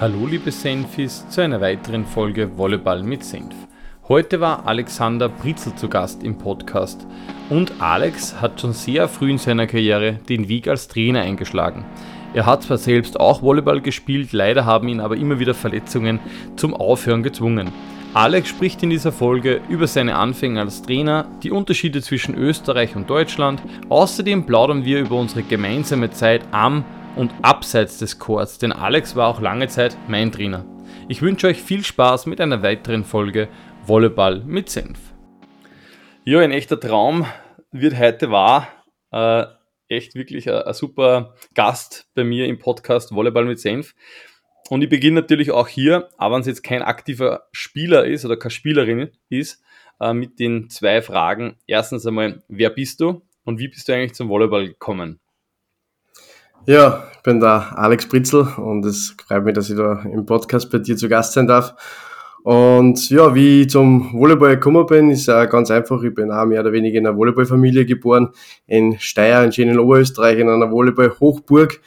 Hallo liebe Senfis zu einer weiteren Folge Volleyball mit Senf. Heute war Alexander Britzel zu Gast im Podcast und Alex hat schon sehr früh in seiner Karriere den Weg als Trainer eingeschlagen. Er hat zwar selbst auch Volleyball gespielt, leider haben ihn aber immer wieder Verletzungen zum Aufhören gezwungen. Alex spricht in dieser Folge über seine Anfänge als Trainer, die Unterschiede zwischen Österreich und Deutschland. Außerdem plaudern wir über unsere gemeinsame Zeit am und abseits des Chors, denn Alex war auch lange Zeit mein Trainer. Ich wünsche euch viel Spaß mit einer weiteren Folge Volleyball mit Senf. Ja, ein echter Traum wird heute wahr. Äh, echt wirklich ein, ein, super Gast bei mir im Podcast Volleyball mit Senf. Und ich beginne natürlich auch hier, aber wenn es jetzt kein aktiver Spieler ist oder keine Spielerin ist, äh, mit den zwei Fragen. Erstens einmal, wer bist du und wie bist du eigentlich zum Volleyball gekommen? Ja, ich bin der Alex Britzel und es freut mich, dass ich da im Podcast bei dir zu Gast sein darf. Und ja, wie ich zum Volleyball gekommen bin, ist auch ganz einfach. Ich bin auch mehr oder weniger in einer Volleyballfamilie geboren, in Steyr, in schönen Oberösterreich, in einer Volleyball-Hochburg,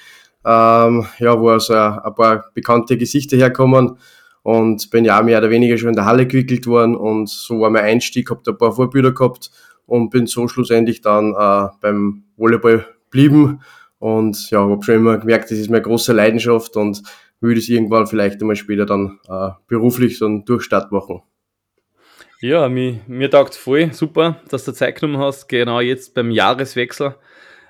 ähm, ja, wo also ein paar bekannte Gesichter herkommen und bin ja auch mehr oder weniger schon in der Halle gewickelt worden und so war mein Einstieg, habe da ein paar Vorbilder gehabt und bin so schlussendlich dann äh, beim Volleyball geblieben und ja, habe schon immer gemerkt, das ist meine große Leidenschaft und würde es irgendwann vielleicht einmal später dann äh, beruflich so einen Durchstart machen. Ja, mir, mir taugt voll. Super, dass du Zeit genommen hast, genau jetzt beim Jahreswechsel,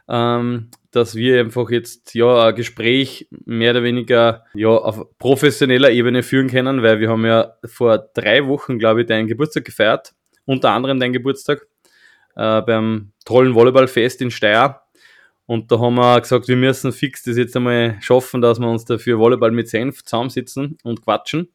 ähm, dass wir einfach jetzt ja ein Gespräch mehr oder weniger ja auf professioneller Ebene führen können, weil wir haben ja vor drei Wochen, glaube ich, deinen Geburtstag gefeiert, unter anderem deinen Geburtstag äh, beim tollen Volleyballfest in Steyr. Und da haben wir gesagt, wir müssen fix das jetzt einmal schaffen, dass wir uns dafür Volleyball mit Senf zusammensitzen und quatschen.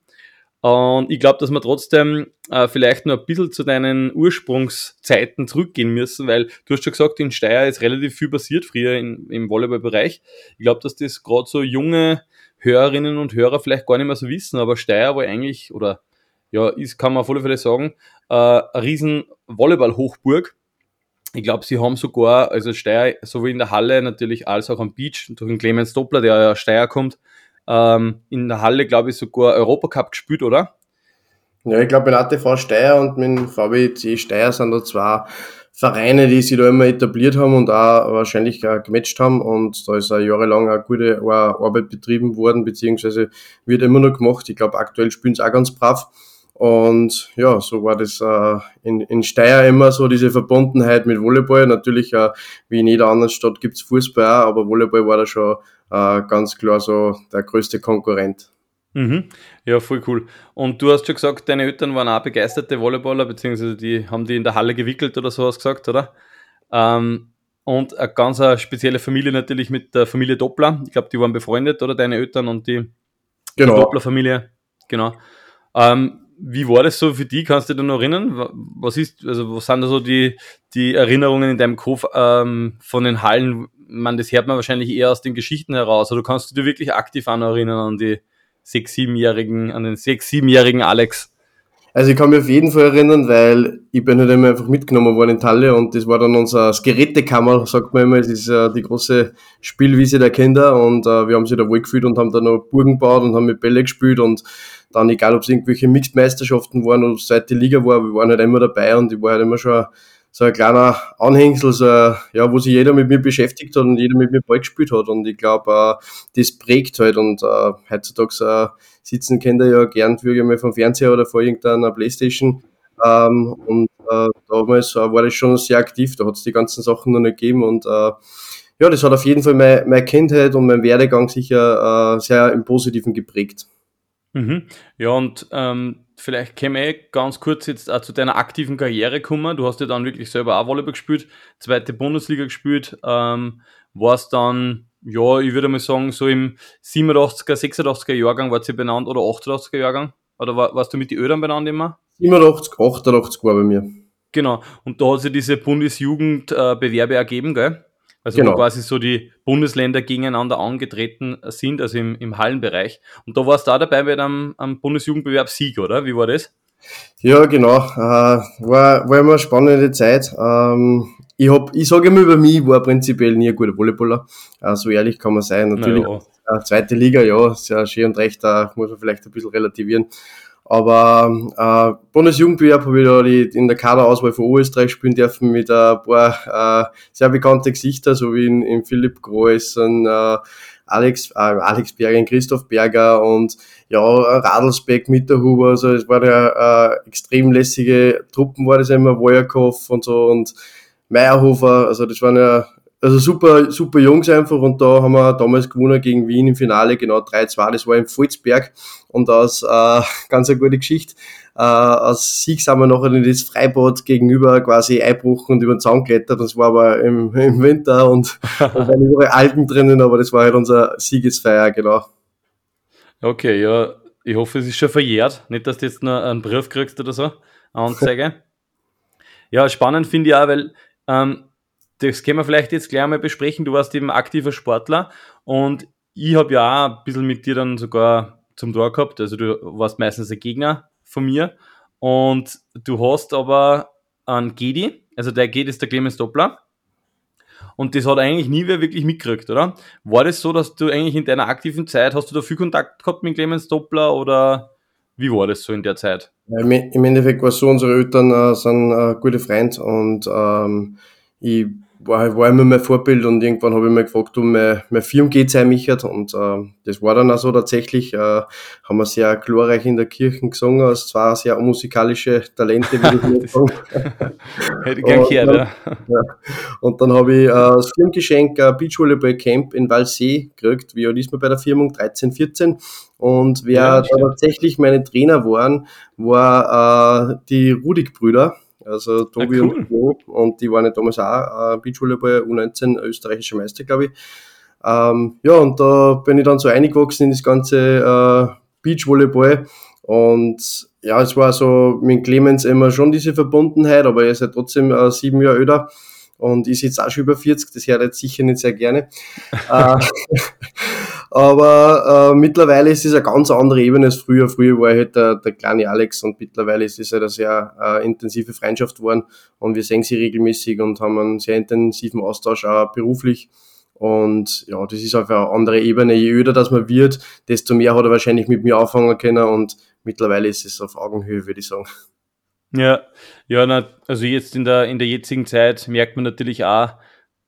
Und ich glaube, dass wir trotzdem äh, vielleicht noch ein bisschen zu deinen Ursprungszeiten zurückgehen müssen, weil du hast schon gesagt, in Steyr ist relativ viel passiert früher in, im Volleyballbereich. Ich glaube, dass das gerade so junge Hörerinnen und Hörer vielleicht gar nicht mehr so wissen, aber Steyr war eigentlich, oder ja, ist, kann man auf alle Fälle sagen, äh, eine riesen Volleyball-Hochburg ich glaube, sie haben sogar, also Steyr, sowohl in der Halle natürlich als auch am Beach, durch den Clemens Doppler, der ja Steyr kommt, ähm, in der Halle, glaube ich, sogar Europacup gespielt, oder? Ja, ich glaube, mit ATV Steyr und mit VWC Steyr sind da zwei Vereine, die sich da immer etabliert haben und auch wahrscheinlich auch gematcht haben. Und da ist auch jahrelang eine gute Arbeit betrieben worden, beziehungsweise wird immer noch gemacht. Ich glaube, aktuell spielen sie auch ganz brav. Und ja, so war das äh, in, in Steyr immer so diese Verbundenheit mit Volleyball. Natürlich, äh, wie in jeder anderen Stadt gibt's Fußball auch, aber Volleyball war da schon äh, ganz klar so der größte Konkurrent. Mhm. Ja, voll cool. Und du hast schon gesagt, deine Eltern waren auch begeisterte Volleyballer, beziehungsweise die haben die in der Halle gewickelt oder so hast gesagt, oder? Ähm, und eine ganz eine spezielle Familie natürlich mit der Familie Doppler. Ich glaube, die waren befreundet, oder deine Eltern und die, genau. die Doppler-Familie. Genau. Ähm, wie war das so für dich? Kannst du dich noch erinnern? Was ist, also was sind da so die, die Erinnerungen in deinem Kopf ähm, von den Hallen? Man, das hört man wahrscheinlich eher aus den Geschichten heraus. Oder kannst du dich wirklich aktiv an erinnern an die sechs, siebenjährigen, an den sechs, siebenjährigen Alex? Also ich kann mich auf jeden Fall erinnern, weil ich bin halt immer einfach mitgenommen worden in Talle und das war dann unser Gerätekammer, sagt man immer, das ist äh, die große Spielwiese der Kinder und äh, wir haben sie da wohl gefühlt und haben da noch Burgen gebaut und haben mit Bälle gespielt und dann egal, ob es irgendwelche Mixed-Meisterschaften waren oder zweite Liga war, wir waren halt immer dabei und ich war halt immer schon so ein kleiner Anhängsel, so, ja, wo sich jeder mit mir beschäftigt hat und jeder mit mir Ball gespielt hat. Und ich glaube, äh, das prägt halt. Und äh, heutzutage äh, sitzen Kinder ja gern für mal vom Fernseher oder vor irgendeiner Playstation. Ähm, und äh, damals äh, war das schon sehr aktiv, da hat es die ganzen Sachen noch nicht gegeben. Und äh, ja, das hat auf jeden Fall meine, meine Kindheit und mein Werdegang sicher sehr im Positiven geprägt. Mhm. Ja, und ähm, vielleicht käme ich ganz kurz jetzt auch zu deiner aktiven Karriere kommen. Du hast ja dann wirklich selber auch Volleyball gespielt, zweite Bundesliga gespielt, ähm, warst dann, ja, ich würde mal sagen, so im 87er, 86er Jahrgang war sie benannt oder 88er Jahrgang? Oder war, warst du mit den Ödern benannt immer? 87, 88 war bei mir. Genau, und da hat sich diese Bundesjugendbewerbe äh, ergeben, gell? Also genau. wo quasi so die Bundesländer gegeneinander angetreten sind, also im, im Hallenbereich. Und da warst du da dabei bei einem, einem Bundesjugendbewerb Sieg, oder? Wie war das? Ja, genau. Äh, war, war immer eine spannende Zeit. Ähm, ich hab, ich sage immer über mich, ich war prinzipiell nie ein guter Volleyballer. Äh, so ehrlich kann man sein. Natürlich, ja. äh, zweite Liga, ja, sehr schön und recht, da muss man vielleicht ein bisschen relativieren. Aber äh, Bundesjugendbewerb habe ich da die, in der Kaderauswahl von Österreich spielen dürfen mit ein paar äh, sehr bekannte Gesichter, so wie in, in Philipp Groß und äh, Alex, äh, Alex Berger, Christoph Berger und ja, Radelsbeck, Mitterhuber, also es war ja äh, extrem lässige Truppen, war das immer, Wojakov und so und Meyerhofer, also das waren ja also super, super Jungs einfach und da haben wir damals gewonnen gegen Wien im Finale, genau 3-2, das war im Volzberg und aus äh, ganz eine gute Geschichte. Äh, aus Sieg sind wir nachher in das Freibad gegenüber quasi einbruchen und über den Zaun klettert. Das war aber im, im Winter und da waren überall Algen drinnen, aber das war halt unser Siegesfeier, genau. Okay, ja, ich hoffe, es ist schon verjährt. Nicht, dass du jetzt noch einen Brief kriegst oder so, eine Anzeige. ja, spannend finde ich auch, weil ähm, das können wir vielleicht jetzt gleich mal besprechen. Du warst eben aktiver Sportler und ich habe ja auch ein bisschen mit dir dann sogar zum Tor gehabt. Also du warst meistens ein Gegner von mir und du hast aber einen Gedi, also der Gedi ist der Clemens Doppler und das hat eigentlich nie wer wirklich mitgekriegt, oder? War das so, dass du eigentlich in deiner aktiven Zeit, hast du da viel Kontakt gehabt mit Clemens Doppler oder wie war das so in der Zeit? Im Endeffekt war es so, unsere Eltern äh, sind äh, gute Freunde und ähm, ich war, war immer mein Vorbild und irgendwann habe ich mir gefragt, um mein, mein Firma geht sein, Michert. Und äh, das war dann auch so tatsächlich. Äh, haben wir sehr glorreich in der Kirche gesungen, als zwei sehr musikalische Talente, würde ich sagen. Hätte gern gehört, ja. ja. Und dann habe ich äh, das Firmengeschenk äh, Beachvolleyball Camp in Walsee gekriegt. Wie ist man bei der Firmung? 13, 14. Und wer ja, da tatsächlich meine Trainer waren, war äh, die Rudig-Brüder also Tobi ah, cool. und Flo. Und die waren ja damals auch äh, Beachvolleyball U19 österreichische Meister, glaube ich. Ähm, ja, und da bin ich dann so eingewachsen in das ganze äh, Beachvolleyball. Und ja, es war so mit Clemens immer schon diese Verbundenheit, aber er ist ja trotzdem äh, sieben Jahre älter. Und ich jetzt auch schon über 40, das hört jetzt sicher nicht sehr gerne. Äh, aber äh, mittlerweile ist es eine ganz andere Ebene als früher. Früher war halt der, der kleine Alex und mittlerweile ist es halt eine sehr äh, intensive Freundschaft geworden und wir sehen sie regelmäßig und haben einen sehr intensiven Austausch auch beruflich. Und ja, das ist einfach eine andere Ebene. Je öder das man wird, desto mehr hat er wahrscheinlich mit mir anfangen können und mittlerweile ist es auf Augenhöhe, würde ich sagen. Ja, ja, na, also jetzt in der, in der jetzigen Zeit merkt man natürlich auch,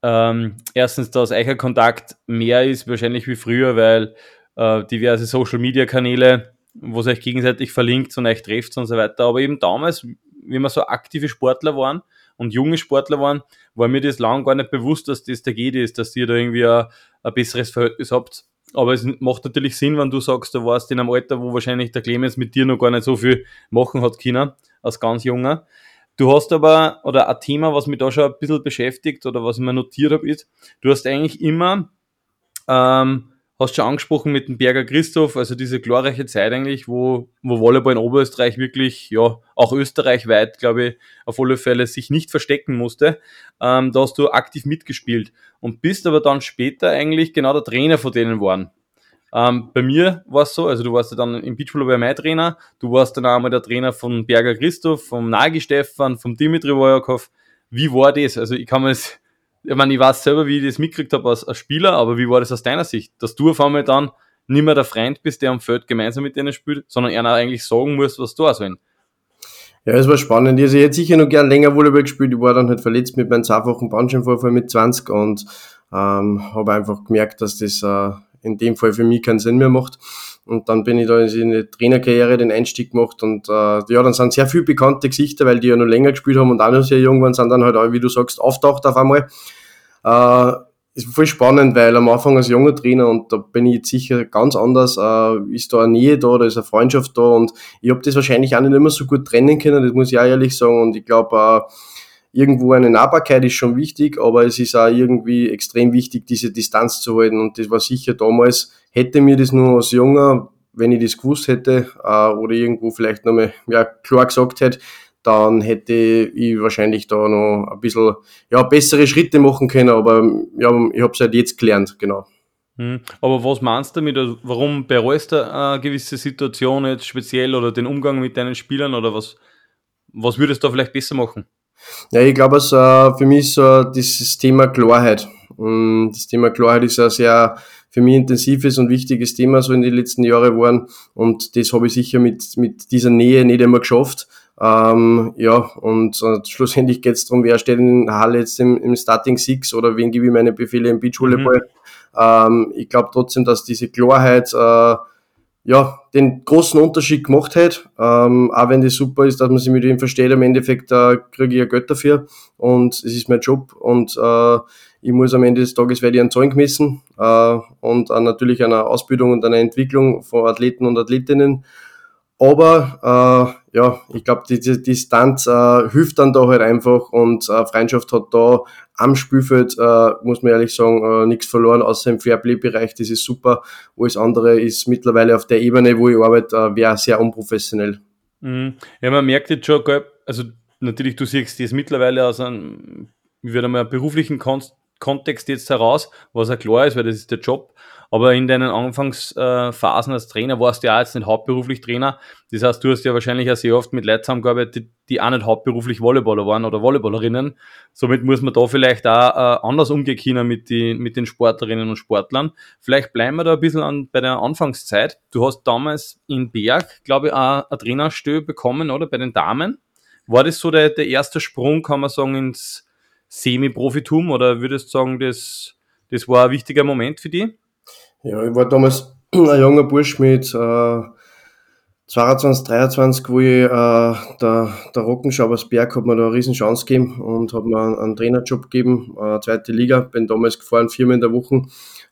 ähm, erstens, dass euer Kontakt mehr ist wahrscheinlich wie früher, weil äh, diverse Social Media Kanäle, wo es euch gegenseitig verlinkt und euch trefft und so weiter. Aber eben damals, wie wir so aktive Sportler waren und junge Sportler waren, war mir das lang gar nicht bewusst, dass das der geht ist, dass ihr da irgendwie ein, ein besseres Verhältnis habt. Aber es macht natürlich Sinn, wenn du sagst, du warst in einem Alter, wo wahrscheinlich der Clemens mit dir noch gar nicht so viel machen hat können, als ganz junger. Du hast aber, oder ein Thema, was mich da schon ein bisschen beschäftigt oder was ich mir notiert habe, ist, du hast eigentlich immer, ähm, hast schon angesprochen mit dem Berger Christoph, also diese glorreiche Zeit eigentlich, wo, wo Volleyball in Oberösterreich wirklich, ja, auch österreichweit, glaube ich, auf alle Fälle sich nicht verstecken musste. Ähm, da hast du aktiv mitgespielt und bist aber dann später eigentlich genau der Trainer von denen geworden. Ähm, bei mir war es so, also du warst ja dann im Beachvolleyball mein Trainer, du warst dann auch einmal der Trainer von Berger Christoph, vom Nagi Stefan, vom Dimitri Wojakov. Wie war das? Also ich kann mir das, ich meine, ich weiß selber, wie ich das mitgekriegt habe als, als Spieler, aber wie war das aus deiner Sicht? Dass du auf einmal dann nicht mehr der Freund bist, der am Feld gemeinsam mit denen spielt, sondern er eigentlich sagen muss, was da sollen. Ja, es war spannend. Also ich hätte sicher noch gern länger Volleyball gespielt. Ich war dann halt verletzt mit meinem zweifachen Bandscheibenvorfall mit 20 und ähm, habe einfach gemerkt, dass das äh, in dem Fall für mich keinen Sinn mehr macht. Und dann bin ich da in die Trainerkarriere den Einstieg gemacht und äh, ja, dann sind sehr viele bekannte Gesichter, weil die ja noch länger gespielt haben und auch noch sehr jung waren, sind dann halt auch, wie du sagst, auftaucht auf einmal. Äh, ist voll spannend, weil am Anfang als junger Trainer und da bin ich jetzt sicher ganz anders, äh, ist da eine Nähe da, da ist eine Freundschaft da und ich habe das wahrscheinlich auch nicht immer so gut trennen können, das muss ich auch ehrlich sagen und ich glaube, äh, irgendwo eine Nahbarkeit ist schon wichtig, aber es ist auch irgendwie extrem wichtig, diese Distanz zu halten. Und das war sicher damals, hätte mir das nur als Junger, wenn ich das gewusst hätte, äh, oder irgendwo vielleicht nochmal ja, klar gesagt hätte, dann hätte ich wahrscheinlich da noch ein bisschen ja, bessere Schritte machen können, aber ja, ich habe es halt jetzt gelernt, genau. Hm. Aber was meinst du damit? Also warum bereust du eine gewisse Situation jetzt speziell oder den Umgang mit deinen Spielern oder was, was würdest du da vielleicht besser machen? Ja, ich glaube, also, für mich ist so dieses Thema Klarheit. Mm, das Thema Klarheit ist ein sehr für mich intensives und wichtiges Thema so in den letzten Jahren geworden und das habe ich sicher mit, mit dieser Nähe nicht immer geschafft. Ähm, ja, und äh, schlussendlich geht es darum, wer steht in Halle jetzt im, im Starting Six oder wen gebe ich meine Befehle im Beachvolleyball. Mhm. Ähm, ich glaube trotzdem, dass diese Klarheit äh, ja, den großen Unterschied gemacht hat. Ähm, auch wenn das super ist, dass man sich mit ihm versteht, im Endeffekt äh, kriege ich ja Geld dafür und es ist mein Job und äh, ich muss am Ende des Tages werde ich an Zahlen gemessen äh, und an natürlich einer Ausbildung und einer Entwicklung von Athleten und Athletinnen. Aber äh, ja, ich glaube, die, die Distanz äh, hilft dann da halt einfach und äh, Freundschaft hat da am Spielfeld, äh, muss man ehrlich sagen, äh, nichts verloren, außer im Fairplay-Bereich, das ist super. Alles andere ist mittlerweile auf der Ebene, wo ich arbeite, äh, wäre sehr unprofessionell. Mhm. Ja, man merkt jetzt schon, also natürlich, du siehst das mittlerweile aus einem, ich würde mal, beruflichen Konst Kontext jetzt heraus, was ja klar ist, weil das ist der Job. Aber in deinen Anfangsphasen als Trainer warst du ja jetzt nicht hauptberuflich Trainer. Das heißt, du hast ja wahrscheinlich auch sehr oft mit Leuten zusammengearbeitet, die auch nicht hauptberuflich Volleyballer waren oder Volleyballerinnen. Somit muss man da vielleicht auch äh, anders umgehen können mit, die, mit den Sportlerinnen und Sportlern. Vielleicht bleiben wir da ein bisschen an, bei der Anfangszeit. Du hast damals in Berg, glaube ich, auch eine Trainerstelle bekommen, oder? Bei den Damen. War das so der, der erste Sprung, kann man sagen, ins Semi-Profitum oder würdest du sagen, das, das war ein wichtiger Moment für dich? Ja, ich war damals ein junger Bursch mit äh, 22, 23, wo ich äh, der, der Rockenschaubersberg hat mir da eine riesen Chance gegeben und hat mir einen, Trainerjob gegeben, äh, zweite Liga. Bin damals gefahren, viermal in der Woche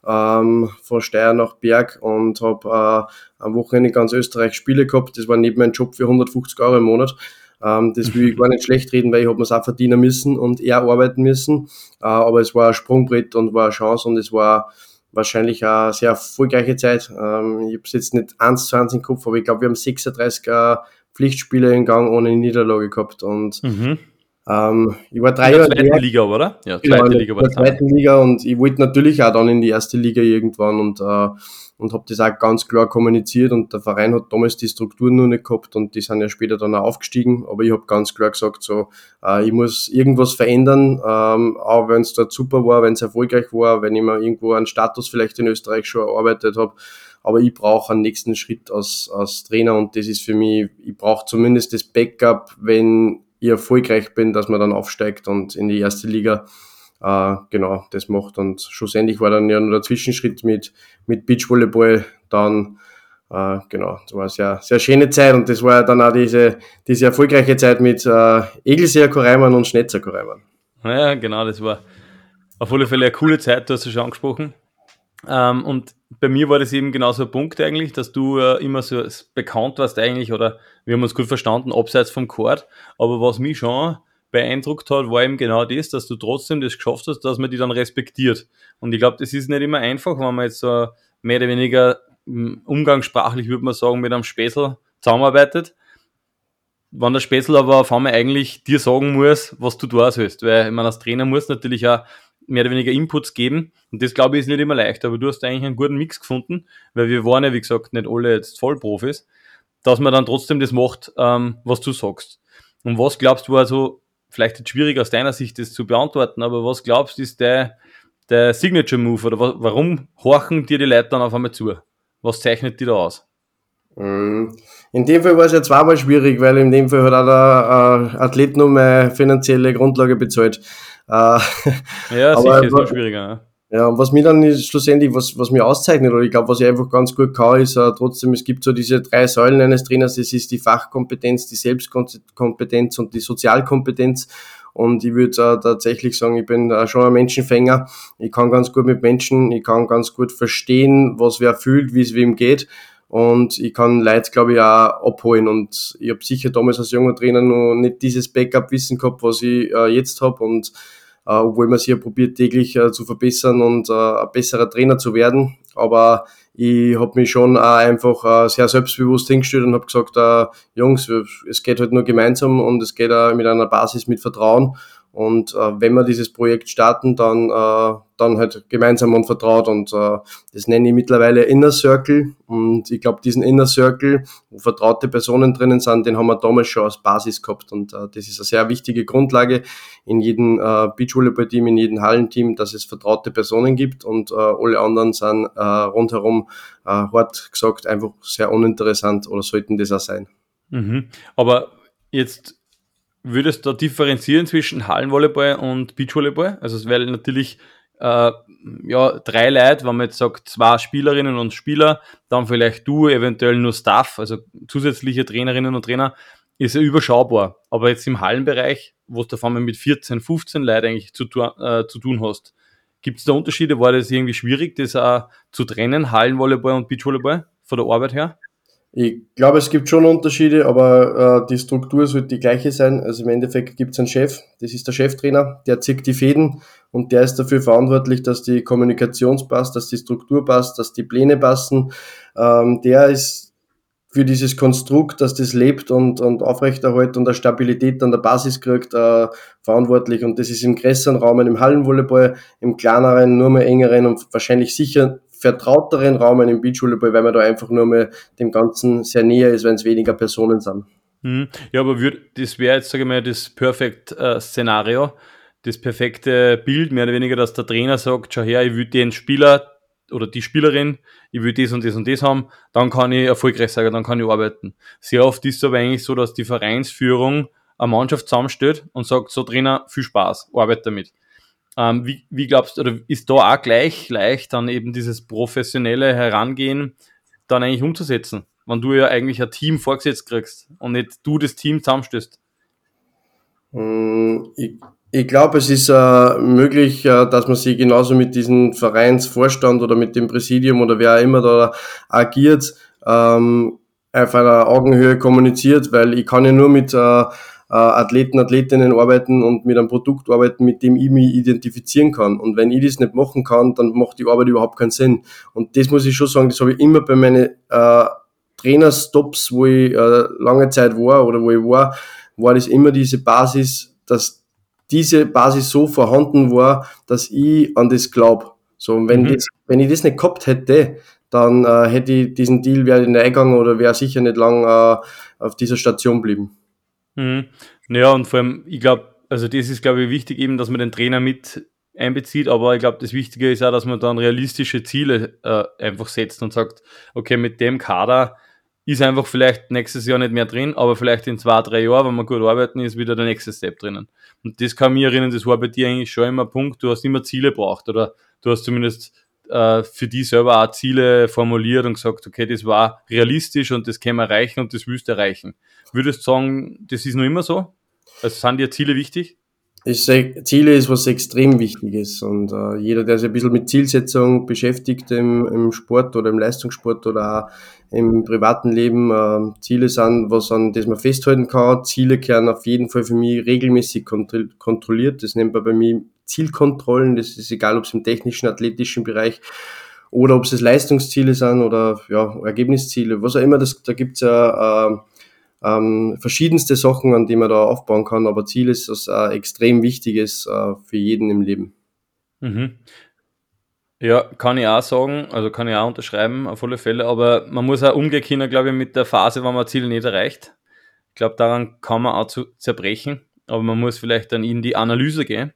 ähm, von Steyr nach Berg und habe äh, am Wochenende ganz Österreich Spiele gehabt. Das war neben meinem Job für 150 Euro im Monat. Ähm, das will ich gar nicht schlecht reden, weil ich habe mir es auch verdienen müssen und eher arbeiten müssen. Äh, aber es war ein Sprungbrett und war eine Chance und es war wahrscheinlich eine sehr erfolgreiche Zeit. Ähm, ich habe es jetzt nicht eins zu eins im Kopf, aber ich glaube, wir haben 36 äh, Pflichtspiele in Gang ohne Niederlage gehabt und mhm. Ähm, ich war drei Jahre in der zweiten Liga, oder? Ja, zweite genau, Liga war in der zweiten Liga und ich wollte natürlich auch dann in die erste Liga irgendwann und äh, und habe das auch ganz klar kommuniziert und der Verein hat damals die Strukturen noch nicht gehabt und die sind ja später dann auch aufgestiegen, aber ich habe ganz klar gesagt, so äh, ich muss irgendwas verändern, ähm, auch wenn es dort super war, wenn es erfolgreich war, wenn ich mir irgendwo einen Status vielleicht in Österreich schon erarbeitet habe, aber ich brauche einen nächsten Schritt als, als Trainer und das ist für mich, ich brauche zumindest das Backup, wenn ich erfolgreich bin, dass man dann aufsteigt und in die erste Liga äh, genau das macht. Und schlussendlich war dann ja nur der Zwischenschritt mit, mit Beachvolleyball dann äh, genau, das war eine sehr, sehr schöne Zeit und das war ja dann auch diese, diese erfolgreiche Zeit mit äh, Egelseer Koreimann und Schnetzer Koreimann. Ja, genau, das war auf alle Fälle eine coole Zeit, du hast es schon angesprochen. Ähm, und bei mir war das eben genauso ein Punkt eigentlich, dass du äh, immer so bekannt warst eigentlich oder wir haben uns gut verstanden, abseits vom Chord. Aber was mich schon beeindruckt hat, war eben genau das, dass du trotzdem das geschafft hast, dass man die dann respektiert. Und ich glaube, das ist nicht immer einfach, wenn man jetzt so mehr oder weniger hm, umgangssprachlich, würde man sagen, mit einem Späßel zusammenarbeitet. Wenn der Späßel aber auf einmal eigentlich dir sagen muss, was du da sollst. Weil, ich meine, als Trainer muss natürlich auch mehr oder weniger Inputs geben. Und das, glaube ich, ist nicht immer leicht. Aber du hast eigentlich einen guten Mix gefunden, weil wir waren ja, wie gesagt, nicht alle jetzt Vollprofis, dass man dann trotzdem das macht, ähm, was du sagst. Und was glaubst du also, vielleicht jetzt schwierig aus deiner Sicht das zu beantworten, aber was glaubst du, ist der, der Signature Move oder warum horchen dir die Leute dann auf einmal zu? Was zeichnet die da aus? Mm, in dem Fall war es ja zweimal schwierig, weil in dem Fall hat auch der äh, Athlet nur meine finanzielle Grundlage bezahlt. Äh, ja, sicher, ist noch schwieriger. Ja. Ja, und was mir dann schlussendlich, was, was mir auszeichnet, oder ich glaube, was ich einfach ganz gut kann, ist uh, trotzdem, es gibt so diese drei Säulen eines Trainers, es ist die Fachkompetenz, die Selbstkompetenz und die Sozialkompetenz. Und ich würde uh, tatsächlich sagen, ich bin uh, schon ein Menschenfänger. Ich kann ganz gut mit Menschen, ich kann ganz gut verstehen, was wer fühlt, wie es wem geht. Und ich kann Leute, glaube ich, auch abholen. Und ich habe sicher damals als junger Trainer noch nicht dieses Backup-Wissen gehabt, was ich jetzt habe. Und äh, obwohl man sich ja probiert täglich äh, zu verbessern und äh, ein besserer Trainer zu werden. Aber ich habe mich schon einfach sehr selbstbewusst hingestellt und habe gesagt, Jungs, es geht halt nur gemeinsam und es geht auch mit einer Basis mit Vertrauen. Und äh, wenn wir dieses Projekt starten, dann, äh, dann halt gemeinsam und vertraut. Und äh, das nenne ich mittlerweile Inner Circle. Und ich glaube, diesen Inner Circle, wo vertraute Personen drinnen sind, den haben wir damals schon als Basis gehabt. Und äh, das ist eine sehr wichtige Grundlage in jedem äh, Beachvolleyball-Team, in jedem Hallenteam, dass es vertraute Personen gibt. Und äh, alle anderen sind äh, rundherum, äh, hart gesagt, einfach sehr uninteressant oder sollten das auch sein. Mhm. Aber jetzt würdest du da differenzieren zwischen Hallenvolleyball und Beachvolleyball? Also es wäre natürlich äh, ja, drei Leute, wenn man jetzt sagt, zwei Spielerinnen und Spieler, dann vielleicht du, eventuell nur Staff, also zusätzliche Trainerinnen und Trainer, ist ja überschaubar. Aber jetzt im Hallenbereich, wo du vor allem mit 14, 15 Leuten eigentlich zu, äh, zu tun hast, gibt es da Unterschiede? War das irgendwie schwierig, das auch zu trennen, Hallenvolleyball und Beachvolleyball, von der Arbeit her? Ich glaube, es gibt schon Unterschiede, aber äh, die Struktur sollte die gleiche sein. Also im Endeffekt gibt es einen Chef, das ist der Cheftrainer, der zieht die Fäden und der ist dafür verantwortlich, dass die Kommunikation passt, dass die Struktur passt, dass die Pläne passen. Ähm, der ist für dieses Konstrukt, dass das lebt und, und aufrechterhält und eine Stabilität an der Basis kriegt, äh, verantwortlich. Und das ist im größeren Rahmen, im Hallenvolleyball, im kleineren, nur mehr engeren und wahrscheinlich sicher vertrauteren Rahmen im Beachvolleyball, weil man da einfach nur mehr dem Ganzen sehr näher ist, wenn es weniger Personen sind. Mhm. Ja, aber würd, das wäre jetzt, sage ich mal, das Perfect-Szenario, äh, das perfekte Bild, mehr oder weniger, dass der Trainer sagt, schau her, ich will den Spieler oder die Spielerin, ich will das und das und das haben, dann kann ich erfolgreich sein, dann kann ich arbeiten. Sehr oft ist es aber eigentlich so, dass die Vereinsführung eine Mannschaft zusammenstellt und sagt, so Trainer, viel Spaß, arbeite damit. Ähm, wie, wie glaubst du, oder ist da auch gleich leicht dann eben dieses professionelle Herangehen dann eigentlich umzusetzen, wenn du ja eigentlich ein Team vorgesetzt kriegst und nicht du das Team zusammenstößt? Hm, ich, ich glaube, es ist äh, möglich, äh, dass man sich genauso mit diesem Vereinsvorstand oder mit dem Präsidium oder wer auch immer da agiert, ähm, auf einer Augenhöhe kommuniziert, weil ich kann ja nur mit äh, äh, Athleten, Athletinnen arbeiten und mit einem Produkt arbeiten, mit dem ich mich identifizieren kann. Und wenn ich das nicht machen kann, dann macht die Arbeit überhaupt keinen Sinn. Und das muss ich schon sagen, das habe ich immer bei meinen äh, Trainerstops, wo ich äh, lange Zeit war oder wo ich war, war das immer diese Basis, dass diese Basis so vorhanden war, dass ich an das glaube. So, und wenn, mhm. das, wenn ich das nicht gehabt hätte, dann äh, hätte ich diesen Deal wäre nicht eingegangen oder wäre sicher nicht lang äh, auf dieser Station blieben. Mhm. Ja, und vor allem, ich glaube, also das ist, glaube ich, wichtig eben, dass man den Trainer mit einbezieht, aber ich glaube, das Wichtige ist auch, dass man dann realistische Ziele äh, einfach setzt und sagt, okay, mit dem Kader ist einfach vielleicht nächstes Jahr nicht mehr drin, aber vielleicht in zwei, drei Jahren, wenn wir gut arbeiten, ist wieder der nächste Step drinnen. Und das kann mich erinnern, das war bei dir eigentlich schon immer ein Punkt, du hast immer Ziele braucht oder du hast zumindest äh, für die selber auch Ziele formuliert und gesagt, okay, das war realistisch und das können wir erreichen und das willst du erreichen. Würdest du sagen, das ist noch immer so? Also sind dir Ziele wichtig? Ich sage, Ziele ist was extrem Wichtiges und äh, jeder, der sich ein bisschen mit Zielsetzung beschäftigt im, im Sport oder im Leistungssport oder auch im privaten Leben, äh, Ziele sind, was an das man festhalten kann. Ziele kehren auf jeden Fall für mich regelmäßig kontrolliert. Das nennt man bei mir Zielkontrollen. Das ist egal, ob es im technischen, athletischen Bereich oder ob es Leistungsziele sind oder ja, Ergebnisziele, was auch immer. Das, da gibt's ja äh, ähm, verschiedenste Sachen, an die man da aufbauen kann. Aber Ziel ist was äh, extrem Wichtiges äh, für jeden im Leben. Mhm. Ja, kann ich auch sagen, also kann ich auch unterschreiben, auf alle Fälle, aber man muss auch umgehen glaube ich, mit der Phase, wenn man Ziel nicht erreicht. Ich glaube, daran kann man auch zu zerbrechen, aber man muss vielleicht dann in die Analyse gehen.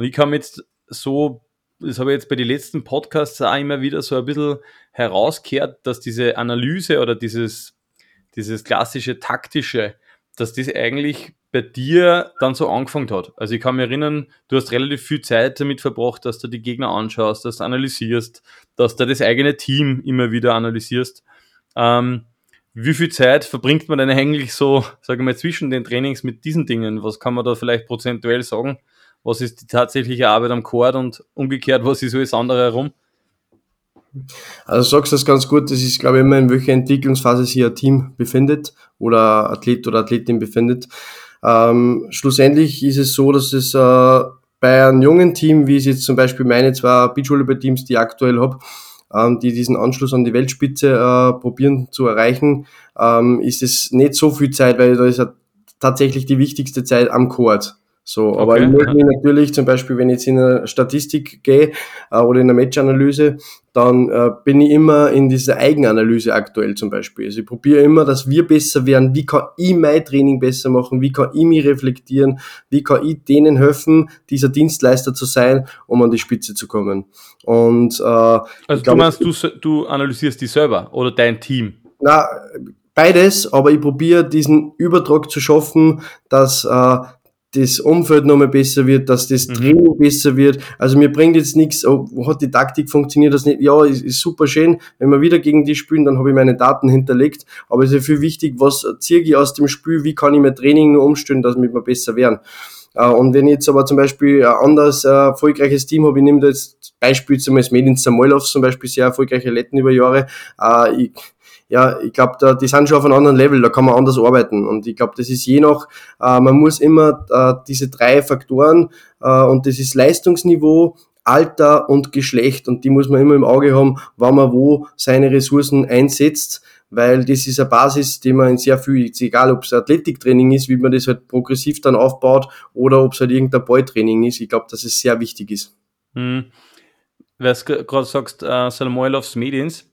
Und ich kann jetzt so, das habe ich jetzt bei den letzten Podcasts auch immer wieder so ein bisschen herausgehört, dass diese Analyse oder dieses, dieses klassische taktische, dass das eigentlich bei dir dann so angefangen hat. Also ich kann mich erinnern, du hast relativ viel Zeit damit verbracht, dass du die Gegner anschaust, dass du analysierst, dass du das eigene Team immer wieder analysierst. Ähm, wie viel Zeit verbringt man denn eigentlich so, sagen wir mal, zwischen den Trainings mit diesen Dingen? Was kann man da vielleicht prozentuell sagen? Was ist die tatsächliche Arbeit am Chord und umgekehrt, was ist alles andere herum? Also sagst du das ganz gut, das ist glaube ich immer in welcher Entwicklungsphase sich ein Team befindet oder Athlet oder Athletin befindet. Ähm, schlussendlich ist es so, dass es äh, bei einem jungen Team, wie es jetzt zum Beispiel meine zwei Beachvolleyball-Teams, die ich aktuell habe, ähm, die diesen Anschluss an die Weltspitze äh, probieren zu erreichen, ähm, ist es nicht so viel Zeit, weil da ist ja tatsächlich die wichtigste Zeit am Chord. So, aber okay, ich melde mich natürlich zum Beispiel, wenn ich jetzt in eine Statistik gehe äh, oder in eine Matchanalyse, dann äh, bin ich immer in dieser Eigenanalyse aktuell zum Beispiel. Also ich probiere immer, dass wir besser werden. Wie kann ich mein Training besser machen? Wie kann ich mich reflektieren? Wie kann ich denen helfen, dieser Dienstleister zu sein, um an die Spitze zu kommen? Und äh, also du glaub, meinst, du, du analysierst die selber oder dein Team? Na, beides, aber ich probiere diesen Übertrag zu schaffen, dass äh, das Umfeld nochmal besser wird, dass das mhm. Training besser wird. Also mir bringt jetzt nichts, oh, hat die Taktik funktioniert das nicht? Ja, ist, ist super schön. Wenn wir wieder gegen die spielen, dann habe ich meine Daten hinterlegt. Aber es ist ja viel wichtig, was ziehe ich aus dem Spiel, wie kann ich mein Training nur umstellen, dass wir besser werden. Äh, und wenn ich jetzt aber zum Beispiel ein anderes äh, erfolgreiches Team habe, ich nehme da jetzt Beispiel zum Beispiel Medin Samoilov zum Beispiel sehr erfolgreiche Athleten über Jahre, äh, ich, ja, ich glaube, da, die sind schon auf einem anderen Level, da kann man anders arbeiten. Und ich glaube, das ist je nach, äh, man muss immer äh, diese drei Faktoren, äh, und das ist Leistungsniveau, Alter und Geschlecht, und die muss man immer im Auge haben, wann man wo seine Ressourcen einsetzt, weil das ist eine Basis, die man in sehr viel, egal ob es Athletiktraining ist, wie man das halt progressiv dann aufbaut, oder ob es halt irgendein Balltraining ist, ich glaube, dass es sehr wichtig ist. Hm. Weil du gerade sagst, äh, Salmoilovs Mediens,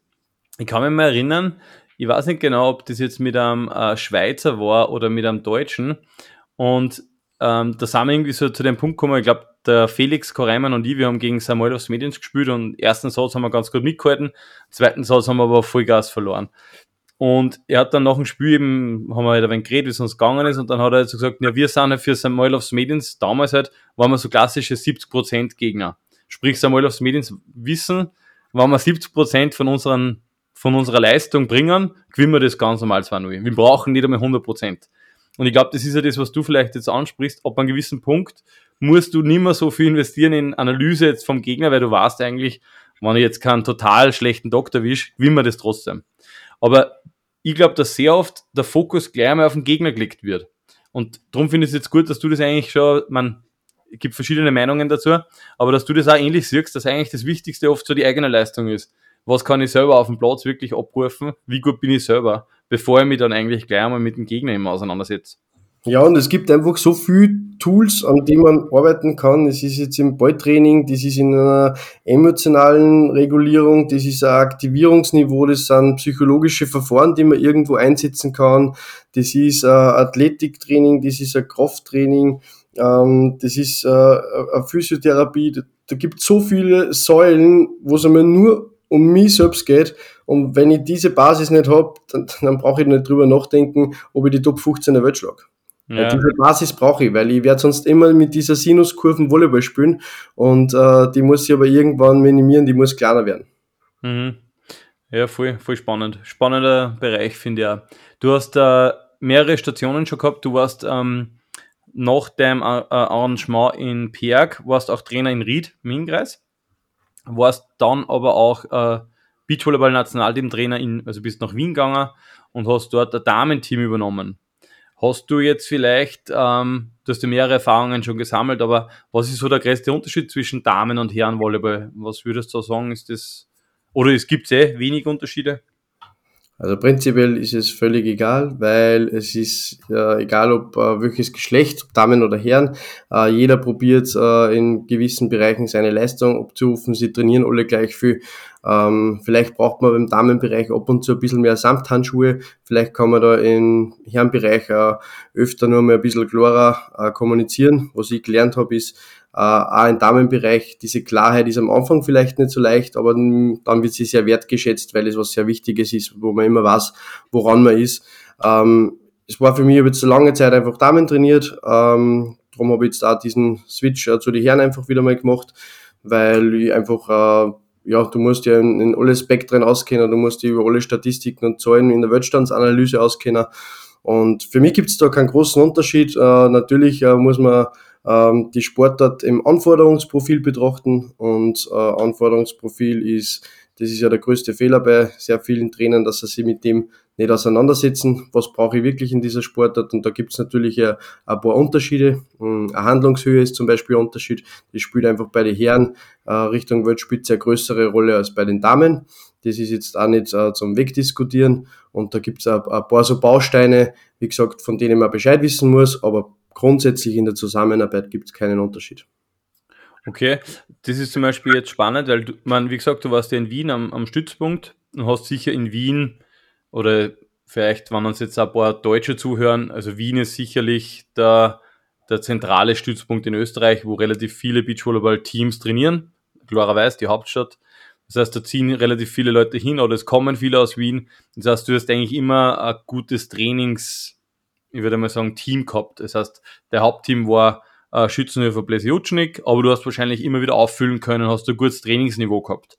ich kann mich mal erinnern, ich weiß nicht genau, ob das jetzt mit einem äh, Schweizer war oder mit einem Deutschen. Und ähm, da sind wir irgendwie so zu dem Punkt gekommen, ich glaube, der Felix Koreimann und ich, wir haben gegen Samuel aufs Mediens gespielt und ersten Satz haben wir ganz gut mitgehalten, zweiten Satz haben wir aber Vollgas verloren. Und er hat dann nach dem Spiel eben, haben wir halt ein wenig geredet, wie es uns gegangen ist, und dann hat er halt so gesagt, ja, wir sind halt für Samuel aufs Mediens, damals halt, waren wir so klassische 70% Gegner. Sprich, Samuel aufs Mediens wissen, wenn wir 70% von unseren von unserer Leistung bringen, gewinnen wir das ganz normal 2-0. Wir brauchen nicht einmal 100%. Und ich glaube, das ist ja das, was du vielleicht jetzt ansprichst. Ab einem gewissen Punkt musst du nicht mehr so viel investieren in Analyse jetzt vom Gegner, weil du weißt eigentlich, wenn ich jetzt keinen total schlechten Doktor wisch, gewinnen wir das trotzdem. Aber ich glaube, dass sehr oft der Fokus gleich einmal auf den Gegner gelegt wird. Und darum finde ich es jetzt gut, dass du das eigentlich schon, man, gibt verschiedene Meinungen dazu, aber dass du das auch ähnlich siehst, dass eigentlich das Wichtigste oft so die eigene Leistung ist was kann ich selber auf dem Platz wirklich abrufen, wie gut bin ich selber, bevor ich mich dann eigentlich gleich einmal mit dem Gegner immer auseinandersetze. Ja, und es gibt einfach so viele Tools, an denen man arbeiten kann. Es ist jetzt im Balltraining, das ist in einer emotionalen Regulierung, das ist ein Aktivierungsniveau, das sind psychologische Verfahren, die man irgendwo einsetzen kann. Das ist ein Athletiktraining, das ist ein Krafttraining, ähm, das ist äh, eine Physiotherapie. Da gibt es so viele Säulen, wo es einmal nur um mich selbst geht. Und wenn ich diese Basis nicht habe, dann, dann brauche ich nicht drüber nachdenken, ob ich die Top 15 der Welt schlage. Ja. Diese Basis brauche ich, weil ich werde sonst immer mit dieser Sinuskurven Volleyball spielen und äh, die muss ich aber irgendwann minimieren, die muss kleiner werden. Mhm. Ja, voll, voll spannend. Spannender Bereich, finde ich auch. Du hast äh, mehrere Stationen schon gehabt. Du warst ähm, nach dem äh, Arrangement in Perg, warst auch Trainer in Ried, im Inkreis warst dann aber auch äh, Beachvolleyball-Nationalteam-Trainer in, also bist nach Wien gegangen und hast dort ein Damenteam übernommen. Hast du jetzt vielleicht, ähm, du hast ja mehrere Erfahrungen schon gesammelt, aber was ist so der größte Unterschied zwischen Damen- und Herrenvolleyball? Was würdest du sagen, ist das, oder es gibt eh wenig Unterschiede? Also prinzipiell ist es völlig egal, weil es ist äh, egal, ob äh, welches Geschlecht, Damen oder Herren, äh, jeder probiert äh, in gewissen Bereichen seine Leistung abzurufen. Sie trainieren alle gleich viel. Ähm, vielleicht braucht man im Damenbereich ab und zu ein bisschen mehr Samthandschuhe. Vielleicht kann man da im Herrenbereich äh, öfter nur mal ein bisschen klarer äh, kommunizieren. Was ich gelernt habe, ist, äh, auch im Damenbereich, diese Klarheit ist am Anfang vielleicht nicht so leicht, aber dann wird sie sehr wertgeschätzt, weil es was sehr Wichtiges ist, wo man immer weiß, woran man ist. Ähm, es war für mich über zu lange Zeit einfach Damen trainiert, ähm, darum habe ich jetzt auch diesen Switch äh, zu den Herren einfach wieder mal gemacht, weil ich einfach äh, ja, du musst ja in, in alle Spektren auskennen, du musst dich über alle Statistiken und Zahlen in der Wettstandsanalyse auskennen. Und für mich gibt es da keinen großen Unterschied. Äh, natürlich äh, muss man ähm, die Sportart im Anforderungsprofil betrachten und äh, Anforderungsprofil ist, das ist ja der größte Fehler bei sehr vielen Trainern, dass sie sich mit dem nicht auseinandersetzen, was brauche ich wirklich in dieser Sportart und da gibt es natürlich ein, ein paar Unterschiede. Hm, eine Handlungshöhe ist zum Beispiel ein Unterschied, das spielt einfach bei den Herren äh, Richtung Weltspitze eine größere Rolle als bei den Damen. Das ist jetzt auch nicht äh, zum Wegdiskutieren. Und da gibt es ein paar so Bausteine, wie gesagt, von denen man Bescheid wissen muss, aber grundsätzlich in der Zusammenarbeit gibt es keinen Unterschied. Okay, das ist zum Beispiel jetzt spannend, weil du, man, wie gesagt, du warst ja in Wien am, am Stützpunkt und hast sicher in Wien oder vielleicht, wenn uns jetzt ein paar Deutsche zuhören, also Wien ist sicherlich der, der zentrale Stützpunkt in Österreich, wo relativ viele Beachvolleyball-Teams trainieren. Klarerweise die Hauptstadt. Das heißt, da ziehen relativ viele Leute hin oder es kommen viele aus Wien. Das heißt, du hast eigentlich immer ein gutes Trainings, ich würde mal sagen, Team gehabt. Das heißt, der Hauptteam war äh, Schützenhöfer Blesjutschnik, aber du hast wahrscheinlich immer wieder auffüllen können, hast du ein gutes Trainingsniveau gehabt.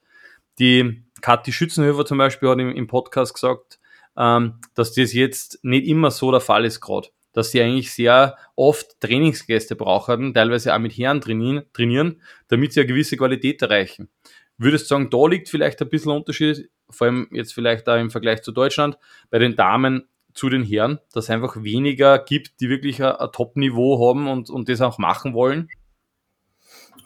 Die Kathi Schützenhöfer zum Beispiel hat im, im Podcast gesagt, ähm, dass das jetzt nicht immer so der Fall ist gerade. Dass sie eigentlich sehr oft Trainingsgäste brauchen, teilweise auch mit Herren trainieren, trainieren, damit sie eine gewisse Qualität erreichen. Würdest du sagen, da liegt vielleicht ein bisschen Unterschied, vor allem jetzt vielleicht auch im Vergleich zu Deutschland. Bei den Damen zu den Herren, dass es einfach weniger gibt, die wirklich ein, ein Top-Niveau haben und, und das auch machen wollen?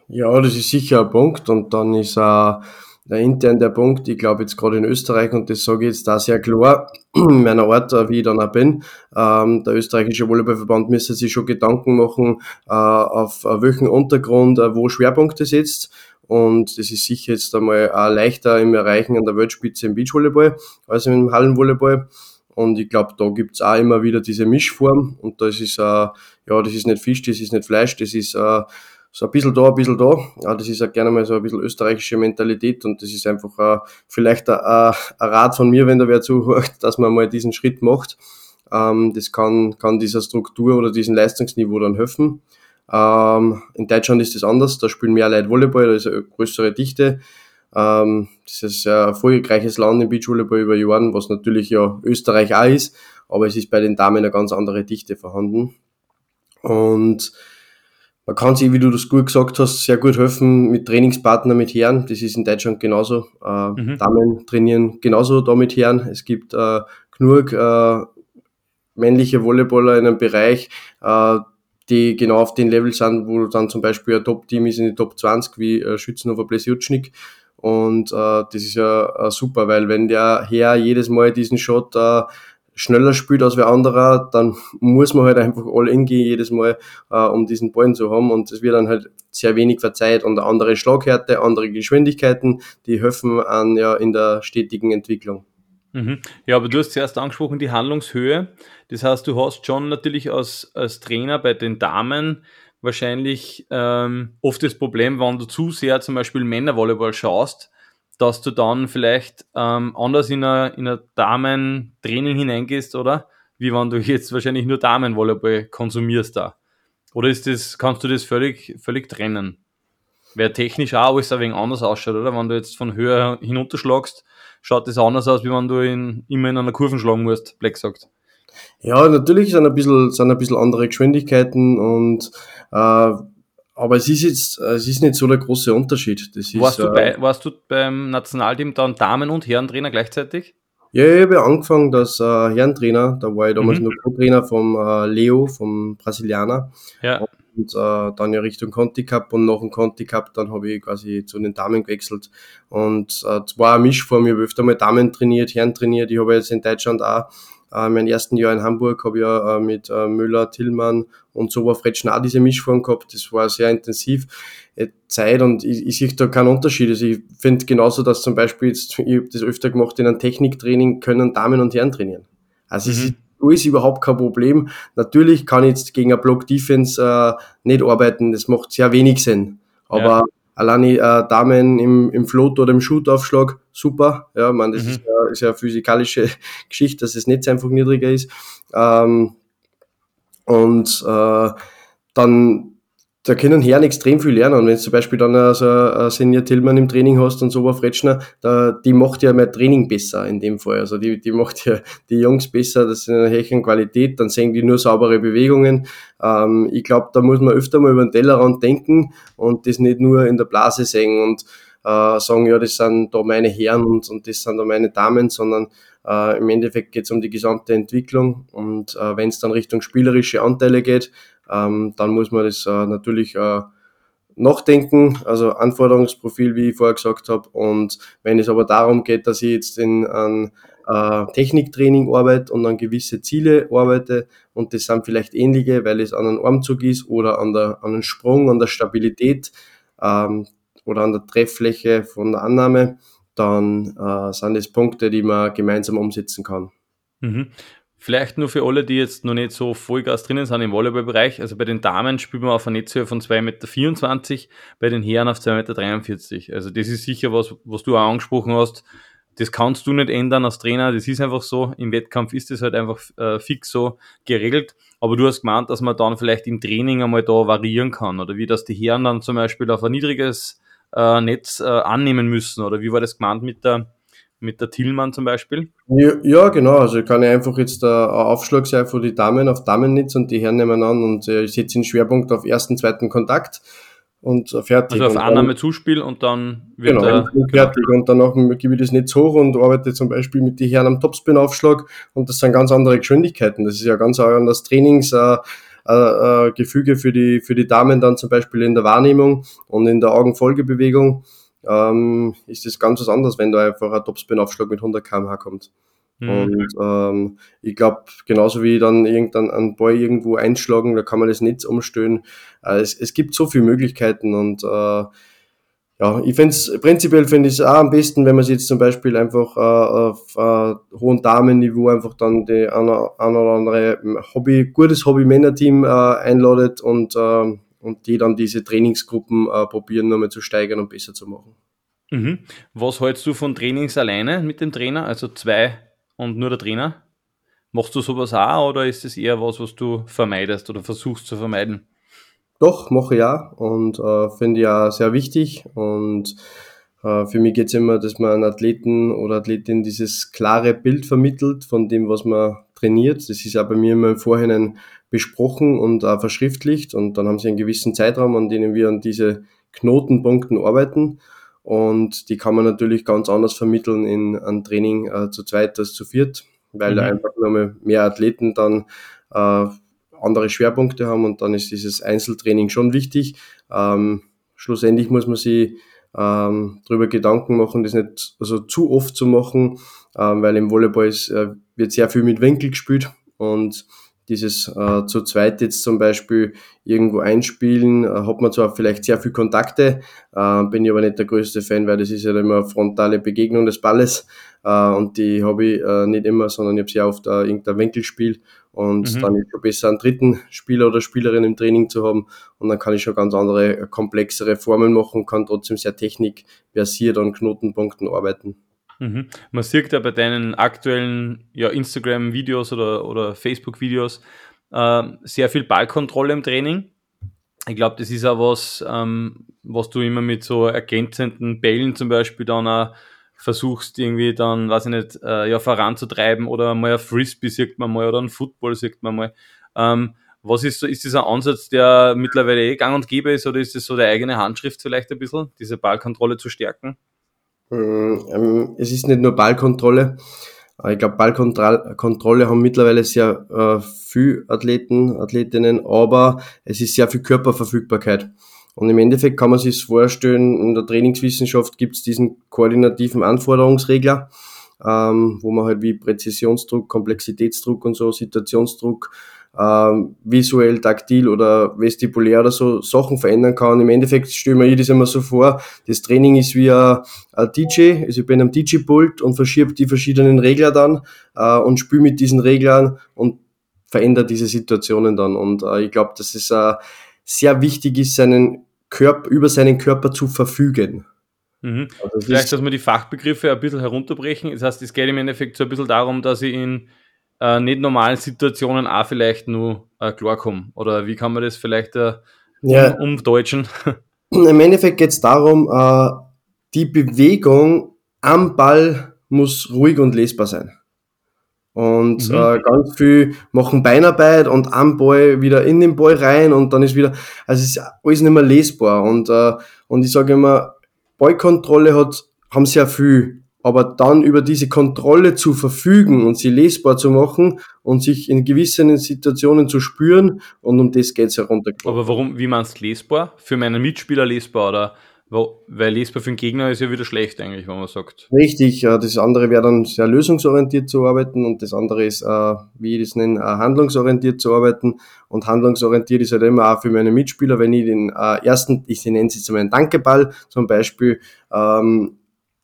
Ja, das ist sicher ein Punkt und dann ist auch der intern der Punkt, ich glaube jetzt gerade in Österreich, und das sage ich jetzt da sehr klar, in meiner Art, wie ich dann auch bin, ähm, der österreichische Volleyballverband müsste sich schon Gedanken machen, äh, auf welchen Untergrund, äh, wo Schwerpunkte setzt. Und das ist sicher jetzt einmal auch leichter im Erreichen an der Weltspitze im Beachvolleyball als im Hallenvolleyball. Und ich glaube, da gibt's auch immer wieder diese Mischform. Und das ist, äh, ja, das ist nicht Fisch, das ist nicht Fleisch, das ist äh, so ein bisschen da, ein bisschen da. Ja, das ist auch gerne mal so ein bisschen österreichische Mentalität und das ist einfach äh, vielleicht ein, ein, Rat von mir, wenn da wer zuhört, dass man mal diesen Schritt macht. Ähm, das kann, kann dieser Struktur oder diesem Leistungsniveau dann helfen. Ähm, in Deutschland ist das anders, da spielen mehr Leute Volleyball, da ist eine größere Dichte. Ähm, das ist ein erfolgreiches Land im Beachvolleyball über Jahren, was natürlich ja Österreich auch ist, aber es ist bei den Damen eine ganz andere Dichte vorhanden. Und man kann sich, wie du das gut gesagt hast, sehr gut helfen mit Trainingspartnern, mit Herren. Das ist in Deutschland genauso. Äh, mhm. Damen trainieren genauso da mit Herren. Es gibt äh, genug äh, männliche Volleyballer in einem Bereich, äh, die genau auf den Level sind, wo dann zum Beispiel ein Top-Team ist in die Top 20, wie äh, Schützenhofer Blesjutschnik. Und äh, das ist ja äh, super, weil wenn der Herr jedes Mal diesen Shot äh, schneller spielt als wer anderer, dann muss man halt einfach all in gehen jedes Mal, äh, um diesen Ballen zu haben. Und es wird dann halt sehr wenig verzeiht und andere Schlaghärte, andere Geschwindigkeiten, die helfen an ja in der stetigen Entwicklung. Mhm. Ja, aber du hast zuerst angesprochen, die Handlungshöhe. Das heißt, du hast schon natürlich als, als Trainer bei den Damen wahrscheinlich ähm, oft das Problem, wenn du zu sehr zum Beispiel Männervolleyball schaust, dass du dann vielleicht ähm, anders in ein in Damen-Training hineingehst, oder? Wie wenn du jetzt wahrscheinlich nur Damenvolleyball konsumierst da. Oder ist das, kannst du das völlig, völlig trennen? Wäre technisch auch alles ein wenig anders ausschaut, oder? Wenn du jetzt von höher hinunterschlagst, schaut das anders aus, wie wenn du in, immer in einer Kurve schlagen musst, Black sagt. Ja, natürlich sind ein bisschen, sind ein bisschen andere Geschwindigkeiten und äh, aber es ist jetzt, es ist nicht so der große Unterschied. Das ist, warst, du bei, äh, warst du beim Nationalteam dann Damen- und Herrentrainer gleichzeitig? Ja, ich habe angefangen als äh, Herrentrainer. Da war ich damals mhm. nur Co-Trainer vom äh, Leo, vom Brasilianer. Ja. Und äh, dann ja Richtung Conti Cup und nach dem Conti Cup dann habe ich quasi zu den Damen gewechselt. Und äh, es war eine Mischform. Ich habe öfter mal Damen trainiert, Herren trainiert. Ich habe jetzt in Deutschland auch äh, mein ersten Jahr in Hamburg habe ich ja äh, mit äh, Müller, Tillmann und so war Fred auch diese Mischform gehabt. Das war sehr intensiv äh, Zeit und ich, ich sehe da keinen Unterschied. Also ich finde genauso, dass zum Beispiel jetzt, ich habe das öfter gemacht, in einem Techniktraining können Damen und Herren trainieren. Also mhm. es ist ist überhaupt kein Problem. Natürlich kann ich jetzt gegen eine Block Defense äh, nicht arbeiten, das macht sehr wenig Sinn. Aber ja alleine äh, Damen im, im Float oder im Shootaufschlag, super. Ja, man, das mhm. ist, ja, ist ja eine physikalische Geschichte, dass das Netz einfach niedriger ist. Ähm, und äh, dann da können Herren extrem viel lernen. Und wenn du zum Beispiel dann also ein Senior Tillmann im Training hast und so ein Fretschner, da, die macht ja mein Training besser in dem Fall. Also die, die macht ja die Jungs besser, das ist eine höheren Qualität, dann sehen die nur saubere Bewegungen. Ähm, ich glaube, da muss man öfter mal über den Tellerrand denken und das nicht nur in der Blase sehen und äh, sagen, ja, das sind da meine Herren und, und das sind da meine Damen, sondern äh, im Endeffekt geht es um die gesamte Entwicklung und äh, wenn es dann Richtung spielerische Anteile geht, ähm, dann muss man das äh, natürlich äh, nachdenken, also Anforderungsprofil, wie ich vorher gesagt habe. Und wenn es aber darum geht, dass ich jetzt in einen äh, Techniktraining arbeite und an gewisse Ziele arbeite und das sind vielleicht ähnliche, weil es an einem Armzug ist oder an, der, an einem Sprung, an der Stabilität ähm, oder an der Trefffläche von der Annahme, dann äh, sind das Punkte, die man gemeinsam umsetzen kann. Mhm. Vielleicht nur für alle, die jetzt noch nicht so Vollgas drinnen sind im Volleyballbereich. Also bei den Damen spielt man auf einer Netzhöhe von 2,24 Meter, bei den Herren auf 2,43 Meter. Also das ist sicher was, was du auch angesprochen hast. Das kannst du nicht ändern als Trainer. Das ist einfach so. Im Wettkampf ist das halt einfach äh, fix so geregelt. Aber du hast gemeint, dass man dann vielleicht im Training einmal da variieren kann. Oder wie das die Herren dann zum Beispiel auf ein niedriges äh, Netz äh, annehmen müssen. Oder wie war das gemeint mit der mit der Tillmann zum Beispiel? Ja, ja genau. Also kann ich einfach jetzt äh, ein Aufschlag sein von die Damen auf Damennetz und die Herren nehmen an und äh, ich setze den Schwerpunkt auf ersten, zweiten Kontakt und äh, fertig. Also auf und Annahme, Zuspiel und dann wird genau, der, fertig. Und danach gebe ich das Netz hoch und arbeite zum Beispiel mit den Herren am Topspin-Aufschlag und das sind ganz andere Geschwindigkeiten. Das ist ja ganz anders Trainings. Äh, äh, äh, Gefüge für die, für die Damen dann zum Beispiel in der Wahrnehmung und in der Augenfolgebewegung ähm, ist das ganz was anderes, wenn da einfach ein Topspin-Aufschlag mit 100 km/h kommt. Mhm. Und ähm, ich glaube, genauso wie dann irgendwann einen Ball irgendwo einschlagen, da kann man das Netz umstellen. Äh, es, es gibt so viele Möglichkeiten und äh, ja, ich finde es prinzipiell finde ich es auch am besten, wenn man sich jetzt zum Beispiel einfach äh, auf äh, hohen Damenniveau einfach dann die eine, eine oder andere Hobby, gutes Hobby-Männer-Team äh, einladet und äh, und die dann diese Trainingsgruppen äh, probieren, nochmal zu steigern und besser zu machen. Mhm. Was hältst du von Trainings alleine mit dem Trainer, also zwei und nur der Trainer? Machst du sowas auch oder ist es eher was, was du vermeidest oder versuchst zu vermeiden? Doch, mache ich auch und äh, finde ich auch sehr wichtig und äh, für mich geht es immer, dass man Athleten oder Athletin dieses klare Bild vermittelt von dem, was man trainiert. Das ist ja bei mir immer im Vorhinein besprochen und auch verschriftlicht. Und dann haben sie einen gewissen Zeitraum, an dem wir an diese Knotenpunkten arbeiten. Und die kann man natürlich ganz anders vermitteln in ein Training äh, zu zweit als zu viert, weil mhm. da einfach nochmal mehr Athleten dann äh, andere Schwerpunkte haben. Und dann ist dieses Einzeltraining schon wichtig. Ähm, schlussendlich muss man sich ähm, darüber Gedanken machen, das nicht also zu oft zu machen, ähm, weil im Volleyball ist, äh, wird sehr viel mit Winkel gespielt. Und dieses äh, zu zweit jetzt zum Beispiel irgendwo einspielen, äh, hat man zwar vielleicht sehr viel Kontakte, äh, bin ich aber nicht der größte Fan, weil das ist ja immer eine frontale Begegnung des Balles äh, und die habe ich äh, nicht immer, sondern ich habe sehr oft äh, irgendein Winkelspiel und mhm. dann ist es besser einen dritten Spieler oder Spielerin im Training zu haben und dann kann ich schon ganz andere, komplexere Formen machen, kann trotzdem sehr technikversiert an Knotenpunkten arbeiten. Mhm. Man sieht ja bei deinen aktuellen ja, Instagram-Videos oder, oder Facebook-Videos äh, sehr viel Ballkontrolle im Training. Ich glaube, das ist auch was, ähm, was du immer mit so ergänzenden Bällen zum Beispiel dann auch versuchst, irgendwie dann, weiß ich nicht, äh, ja, voranzutreiben oder mal ein Frisbee sieht man mal oder ein Football sieht man mal. Ähm, was ist so, ist das ein Ansatz, der mittlerweile eh gang und gäbe ist oder ist es so der eigene Handschrift vielleicht ein bisschen, diese Ballkontrolle zu stärken? Mm, ähm, es ist nicht nur Ballkontrolle. Äh, ich glaube, Ballkontrolle haben mittlerweile sehr äh, viel Athleten, Athletinnen, aber es ist sehr viel Körperverfügbarkeit. Und im Endeffekt kann man sich vorstellen, in der Trainingswissenschaft gibt es diesen koordinativen Anforderungsregler, ähm, wo man halt wie Präzisionsdruck, Komplexitätsdruck und so, Situationsdruck, ähm, visuell, taktil oder vestibulär oder so Sachen verändern kann. Im Endeffekt stelle mir ich das immer so vor, das Training ist wie ein, ein DJ, also ich bin am DJ-Pult und verschiebe die verschiedenen Regler dann äh, und spiele mit diesen Reglern und verändere diese Situationen dann. Und äh, ich glaube, dass es äh, sehr wichtig ist, seinen Körper, über seinen Körper zu verfügen. Mhm. Also das Vielleicht, dass wir die Fachbegriffe ein bisschen herunterbrechen. Das heißt, es geht im Endeffekt so ein bisschen darum, dass ich in äh, nicht normalen Situationen auch vielleicht nur äh, klarkommen? Oder wie kann man das vielleicht äh, ja. umdeutschen? Im Endeffekt geht es darum, äh, die Bewegung am Ball muss ruhig und lesbar sein. Und mhm. äh, ganz viel machen Beinarbeit und am Ball wieder in den Ball rein und dann ist wieder, also ist alles nicht mehr lesbar. Und, äh, und ich sage immer, Ballkontrolle hat, haben sehr viel aber dann über diese Kontrolle zu verfügen und sie lesbar zu machen und sich in gewissen Situationen zu spüren und um das geht's herunter. Aber warum, wie meinst du lesbar? Für meinen Mitspieler lesbar oder weil lesbar für den Gegner ist ja wieder schlecht eigentlich, wenn man sagt. Richtig, das andere wäre dann sehr lösungsorientiert zu arbeiten und das andere ist, äh, wie ich das nenne, äh, handlungsorientiert zu arbeiten. Und handlungsorientiert ist halt immer auch für meine Mitspieler, wenn ich den äh, ersten, ich nenne es jetzt mal einen Dankeball, zum Beispiel ähm,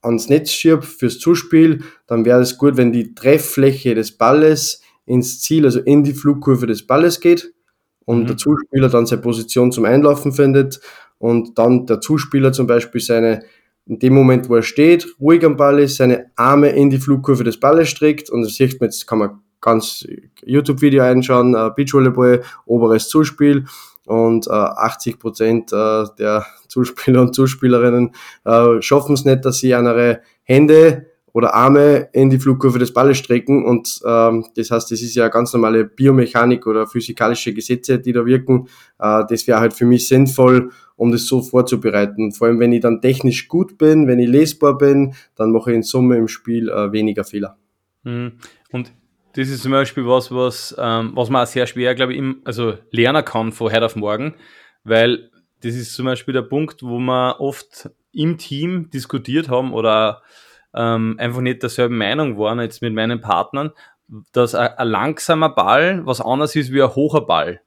ans Netz schirb fürs Zuspiel, dann wäre es gut, wenn die Trefffläche des Balles ins Ziel, also in die Flugkurve des Balles geht und mhm. der Zuspieler dann seine Position zum Einlaufen findet und dann der Zuspieler zum Beispiel seine, in dem Moment, wo er steht, ruhig am Ball ist, seine Arme in die Flugkurve des Balles streckt und das sieht man jetzt, kann man ganz YouTube-Video einschauen, äh, Beachvolleyball, oberes Zuspiel und äh, 80 Prozent äh, der Zuspieler und Zuspielerinnen äh, schaffen es nicht, dass sie ihre Hände oder Arme in die Flugkurve des Balles strecken und ähm, das heißt, das ist ja ganz normale Biomechanik oder physikalische Gesetze, die da wirken. Äh, das wäre halt für mich sinnvoll, um das so vorzubereiten. Vor allem, wenn ich dann technisch gut bin, wenn ich lesbar bin, dann mache ich in Summe im Spiel äh, weniger Fehler. Mhm. Und das ist zum Beispiel was, was, ähm, was man auch sehr schwer, glaube ich, im, also lernen kann von heute auf morgen, weil das ist zum Beispiel der Punkt, wo wir oft im Team diskutiert haben oder ähm, einfach nicht derselben Meinung waren jetzt mit meinen Partnern, dass ein, ein langsamer Ball was anderes ist wie ein hoher Ball.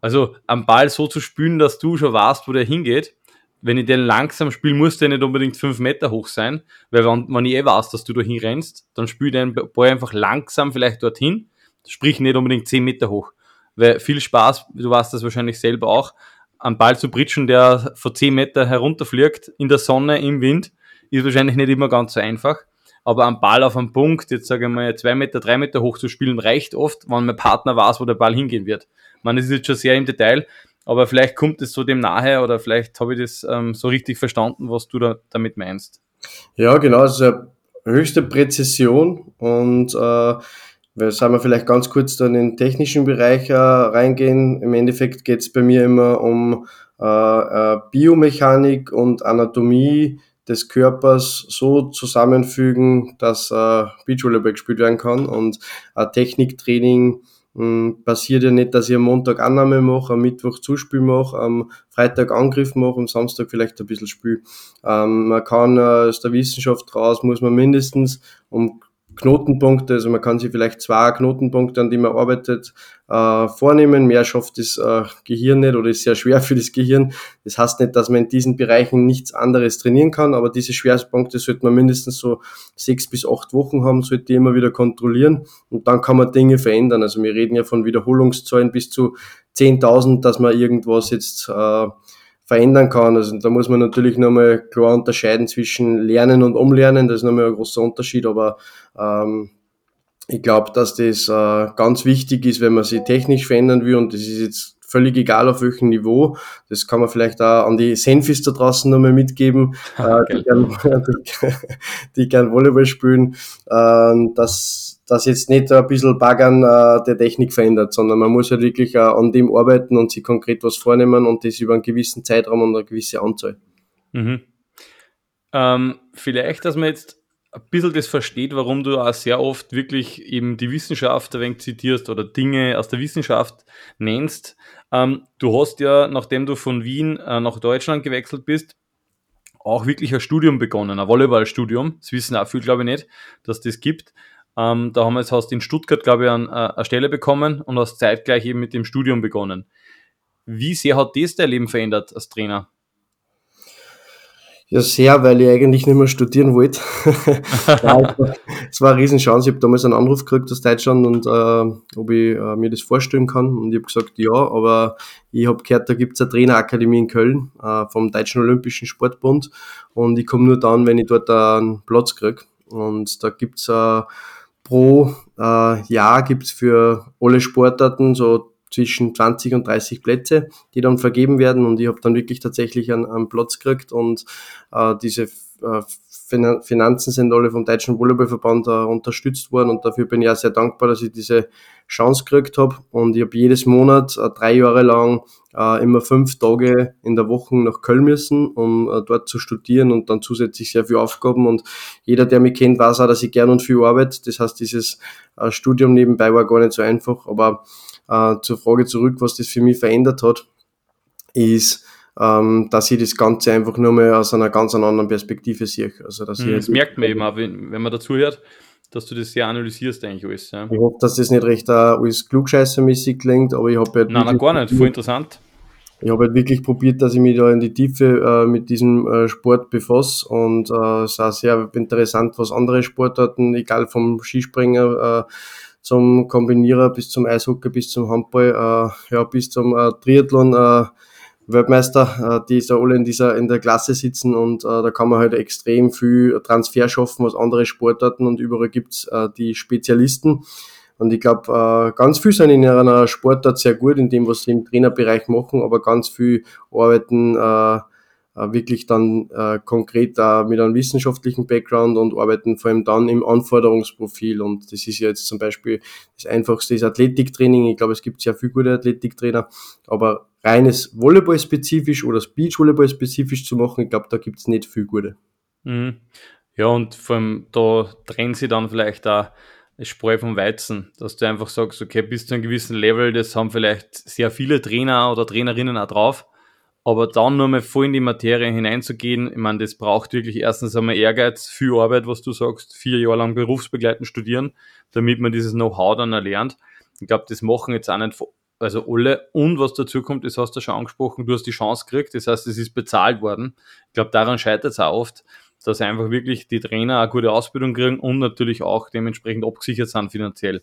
Also am Ball so zu spielen, dass du schon weißt, wo der hingeht. Wenn ich den langsam spiele, muss der nicht unbedingt fünf Meter hoch sein, weil wenn, wenn ich eh weiß, dass du da hinrennst, dann spiel den Ball einfach langsam vielleicht dorthin, sprich nicht unbedingt zehn Meter hoch. Weil viel Spaß, du weißt das wahrscheinlich selber auch, am Ball zu britschen, der vor zehn Meter herunterfliegt, in der Sonne, im Wind, ist wahrscheinlich nicht immer ganz so einfach. Aber am Ball auf einem Punkt, jetzt sage ich mal, zwei Meter, drei Meter hoch zu spielen, reicht oft, wenn mein Partner weiß, wo der Ball hingehen wird. Man ist jetzt schon sehr im Detail, aber vielleicht kommt es so dem nahe oder vielleicht habe ich das ähm, so richtig verstanden, was du da damit meinst. Ja, genau, also höchste Präzision und äh, wir sagen wir vielleicht ganz kurz dann in den technischen Bereich äh, reingehen. Im Endeffekt geht es bei mir immer um äh, äh, Biomechanik und Anatomie des Körpers so zusammenfügen, dass äh, Beachvolleyball gespielt werden kann und ein Techniktraining mh, hm, passiert ja nicht, dass ich am Montag Annahme mache, am Mittwoch Zuspiel mache, am Freitag Angriff mache, am Samstag vielleicht ein bisschen Spiel. Ähm, man kann äh, aus der Wissenschaft raus, muss man mindestens um Knotenpunkte, also man kann sich vielleicht zwei Knotenpunkte, an die man arbeitet, äh, vornehmen. Mehr schafft das äh, Gehirn nicht oder ist sehr schwer für das Gehirn. Das heißt nicht, dass man in diesen Bereichen nichts anderes trainieren kann, aber diese Schwerpunkte sollte man mindestens so sechs bis acht Wochen haben, sollte immer wieder kontrollieren und dann kann man Dinge verändern. Also wir reden ja von Wiederholungszahlen bis zu 10.000, dass man irgendwas jetzt äh, verändern kann. Also da muss man natürlich nochmal klar unterscheiden zwischen Lernen und Umlernen. Das ist nochmal ein großer Unterschied, aber ähm, ich glaube, dass das äh, ganz wichtig ist, wenn man sich technisch verändern will und das ist jetzt völlig egal auf welchem Niveau. Das kann man vielleicht auch an die Senfis da draußen nochmal mitgeben, äh, die, gern, die, die gern Volleyball spielen, äh, dass das jetzt nicht ein bisschen Baggern äh, der Technik verändert, sondern man muss halt wirklich äh, an dem arbeiten und sich konkret was vornehmen und das über einen gewissen Zeitraum und eine gewisse Anzahl. Mhm. Ähm, vielleicht, dass man jetzt ein bisschen das versteht, warum du auch sehr oft wirklich eben die Wissenschaft ein wenig zitierst oder Dinge aus der Wissenschaft nennst. Ähm, du hast ja, nachdem du von Wien äh, nach Deutschland gewechselt bist, auch wirklich ein Studium begonnen, ein Volleyballstudium. Das wissen auch viele, glaube ich, nicht, dass das gibt. Ähm, da haben wir jetzt hast in Stuttgart, glaube ich, an, äh, eine Stelle bekommen und hast zeitgleich eben mit dem Studium begonnen. Wie sehr hat das dein Leben verändert als Trainer? Ja, sehr, weil ich eigentlich nicht mehr studieren wollte. es war eine Riesenchance. Ich habe damals einen Anruf gekriegt aus Deutschland und äh, ob ich äh, mir das vorstellen kann. Und ich habe gesagt, ja, aber ich habe gehört, da gibt es eine Trainerakademie in Köln äh, vom Deutschen Olympischen Sportbund und ich komme nur dann, wenn ich dort einen Platz kriege. Und da gibt's äh, pro äh, Jahr gibt's für alle Sportarten so zwischen 20 und 30 Plätze, die dann vergeben werden. Und ich habe dann wirklich tatsächlich einen, einen Platz gekriegt. Und äh, diese äh, Finanzen sind alle vom Deutschen Volleyballverband äh, unterstützt worden und dafür bin ich auch sehr dankbar, dass ich diese Chance gekriegt habe und ich habe jedes Monat äh, drei Jahre lang äh, immer fünf Tage in der Woche nach Köln müssen, um äh, dort zu studieren und dann zusätzlich sehr viele Aufgaben. Und jeder, der mich kennt, weiß auch, dass ich gern und viel arbeite. Das heißt, dieses äh, Studium nebenbei war gar nicht so einfach, aber äh, zur Frage zurück, was das für mich verändert hat, ist, ähm, dass ich das Ganze einfach nur mal aus einer ganz anderen Perspektive sehe. Also, dass mhm, das merkt man eben auch, wenn, wenn man dazu hört, dass du das sehr analysierst eigentlich alles. Ja. Ich hoffe, dass das nicht recht alles klugscheißermäßig klingt, aber ich habe halt Nein, nein, gar nicht, voll interessant. Ich habe halt wirklich probiert, dass ich mich da in die Tiefe äh, mit diesem äh, Sport befasse und äh, es ist auch sehr interessant, was andere Sportarten, egal vom Skispringer äh, zum Kombinierer bis zum Eishockey, bis zum Handball, äh, ja, bis zum äh, Triathlon, äh, Weltmeister, äh, die da alle in dieser in der Klasse sitzen und äh, da kann man halt extrem viel Transfer schaffen aus anderen Sportarten und überall gibt's äh, die Spezialisten. Und ich glaube, äh, ganz viel sind in einer Sportart sehr gut in dem, was sie im Trainerbereich machen, aber ganz viel arbeiten äh wirklich dann äh, konkret äh, mit einem wissenschaftlichen Background und arbeiten vor allem dann im Anforderungsprofil. Und das ist ja jetzt zum Beispiel das einfachste ist Athletiktraining. Ich glaube, es gibt sehr viele gute Athletiktrainer, aber reines Volleyball-spezifisch oder Beach-Volleyball-spezifisch zu machen, ich glaube, da gibt es nicht viel gute. Mhm. Ja, und vor allem da trennen sie dann vielleicht da Spreu vom Weizen, dass du einfach sagst, okay, bis zu einem gewissen Level, das haben vielleicht sehr viele Trainer oder Trainerinnen auch drauf, aber dann nur mal voll in die Materie hineinzugehen, ich meine, das braucht wirklich erstens einmal Ehrgeiz, viel Arbeit, was du sagst, vier Jahre lang berufsbegleitend studieren, damit man dieses Know-how dann erlernt. Ich glaube, das machen jetzt auch nicht also alle. Und was dazu kommt, das hast du schon angesprochen, du hast die Chance gekriegt, das heißt, es ist bezahlt worden. Ich glaube, daran scheitert es auch oft, dass einfach wirklich die Trainer eine gute Ausbildung kriegen und natürlich auch dementsprechend abgesichert sind finanziell.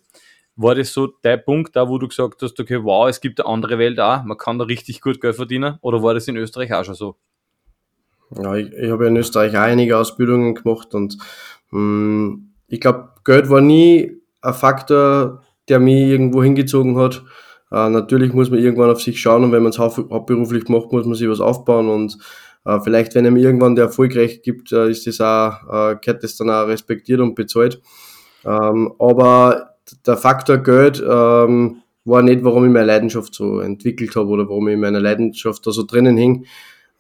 War das so der Punkt, da wo du gesagt hast, okay, wow, es gibt eine andere Welt auch, man kann da richtig gut Geld verdienen? Oder war das in Österreich auch schon so? Ja, ich, ich habe in Österreich auch einige Ausbildungen gemacht und mh, hm, ich glaube, Geld war nie ein Faktor, der mich irgendwo hingezogen hat. Äh, natürlich muss man irgendwann auf sich schauen und wenn man es hauptberuflich macht, muss man sich was aufbauen und äh, vielleicht, wenn einem irgendwann der erfolgreich gibt, äh, ist das auch, äh, gehört das dann auch respektiert und bezahlt. Ähm, aber der Faktor Geld ähm, war nicht, warum ich meine Leidenschaft so entwickelt habe oder warum ich meine Leidenschaft da so drinnen hing.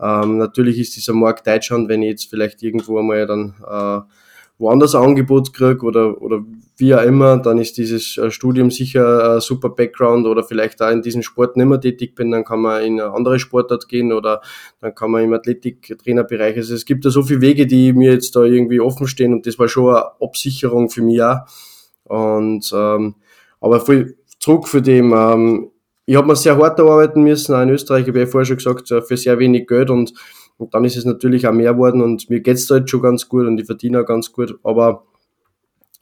Ähm, natürlich ist dieser Markt Deutschland, wenn ich jetzt vielleicht irgendwo einmal dann äh, woanders ein Angebot kriege oder, oder wie auch immer, dann ist dieses äh, Studium sicher ein super Background oder vielleicht auch in diesem Sport nicht mehr tätig bin, dann kann man in eine andere Sportart gehen oder dann kann man im Athletik-Trainerbereich. Also es gibt da so viele Wege, die mir jetzt da irgendwie offen stehen und das war schon eine Absicherung für mich auch. Und ähm, aber viel zurück für dem, ähm, ich habe mir sehr hart arbeiten müssen, auch in Österreich, habe ich ja vorher schon gesagt, für sehr wenig Geld und und dann ist es natürlich auch mehr geworden und mir geht's da jetzt schon ganz gut und ich verdiene auch ganz gut. Aber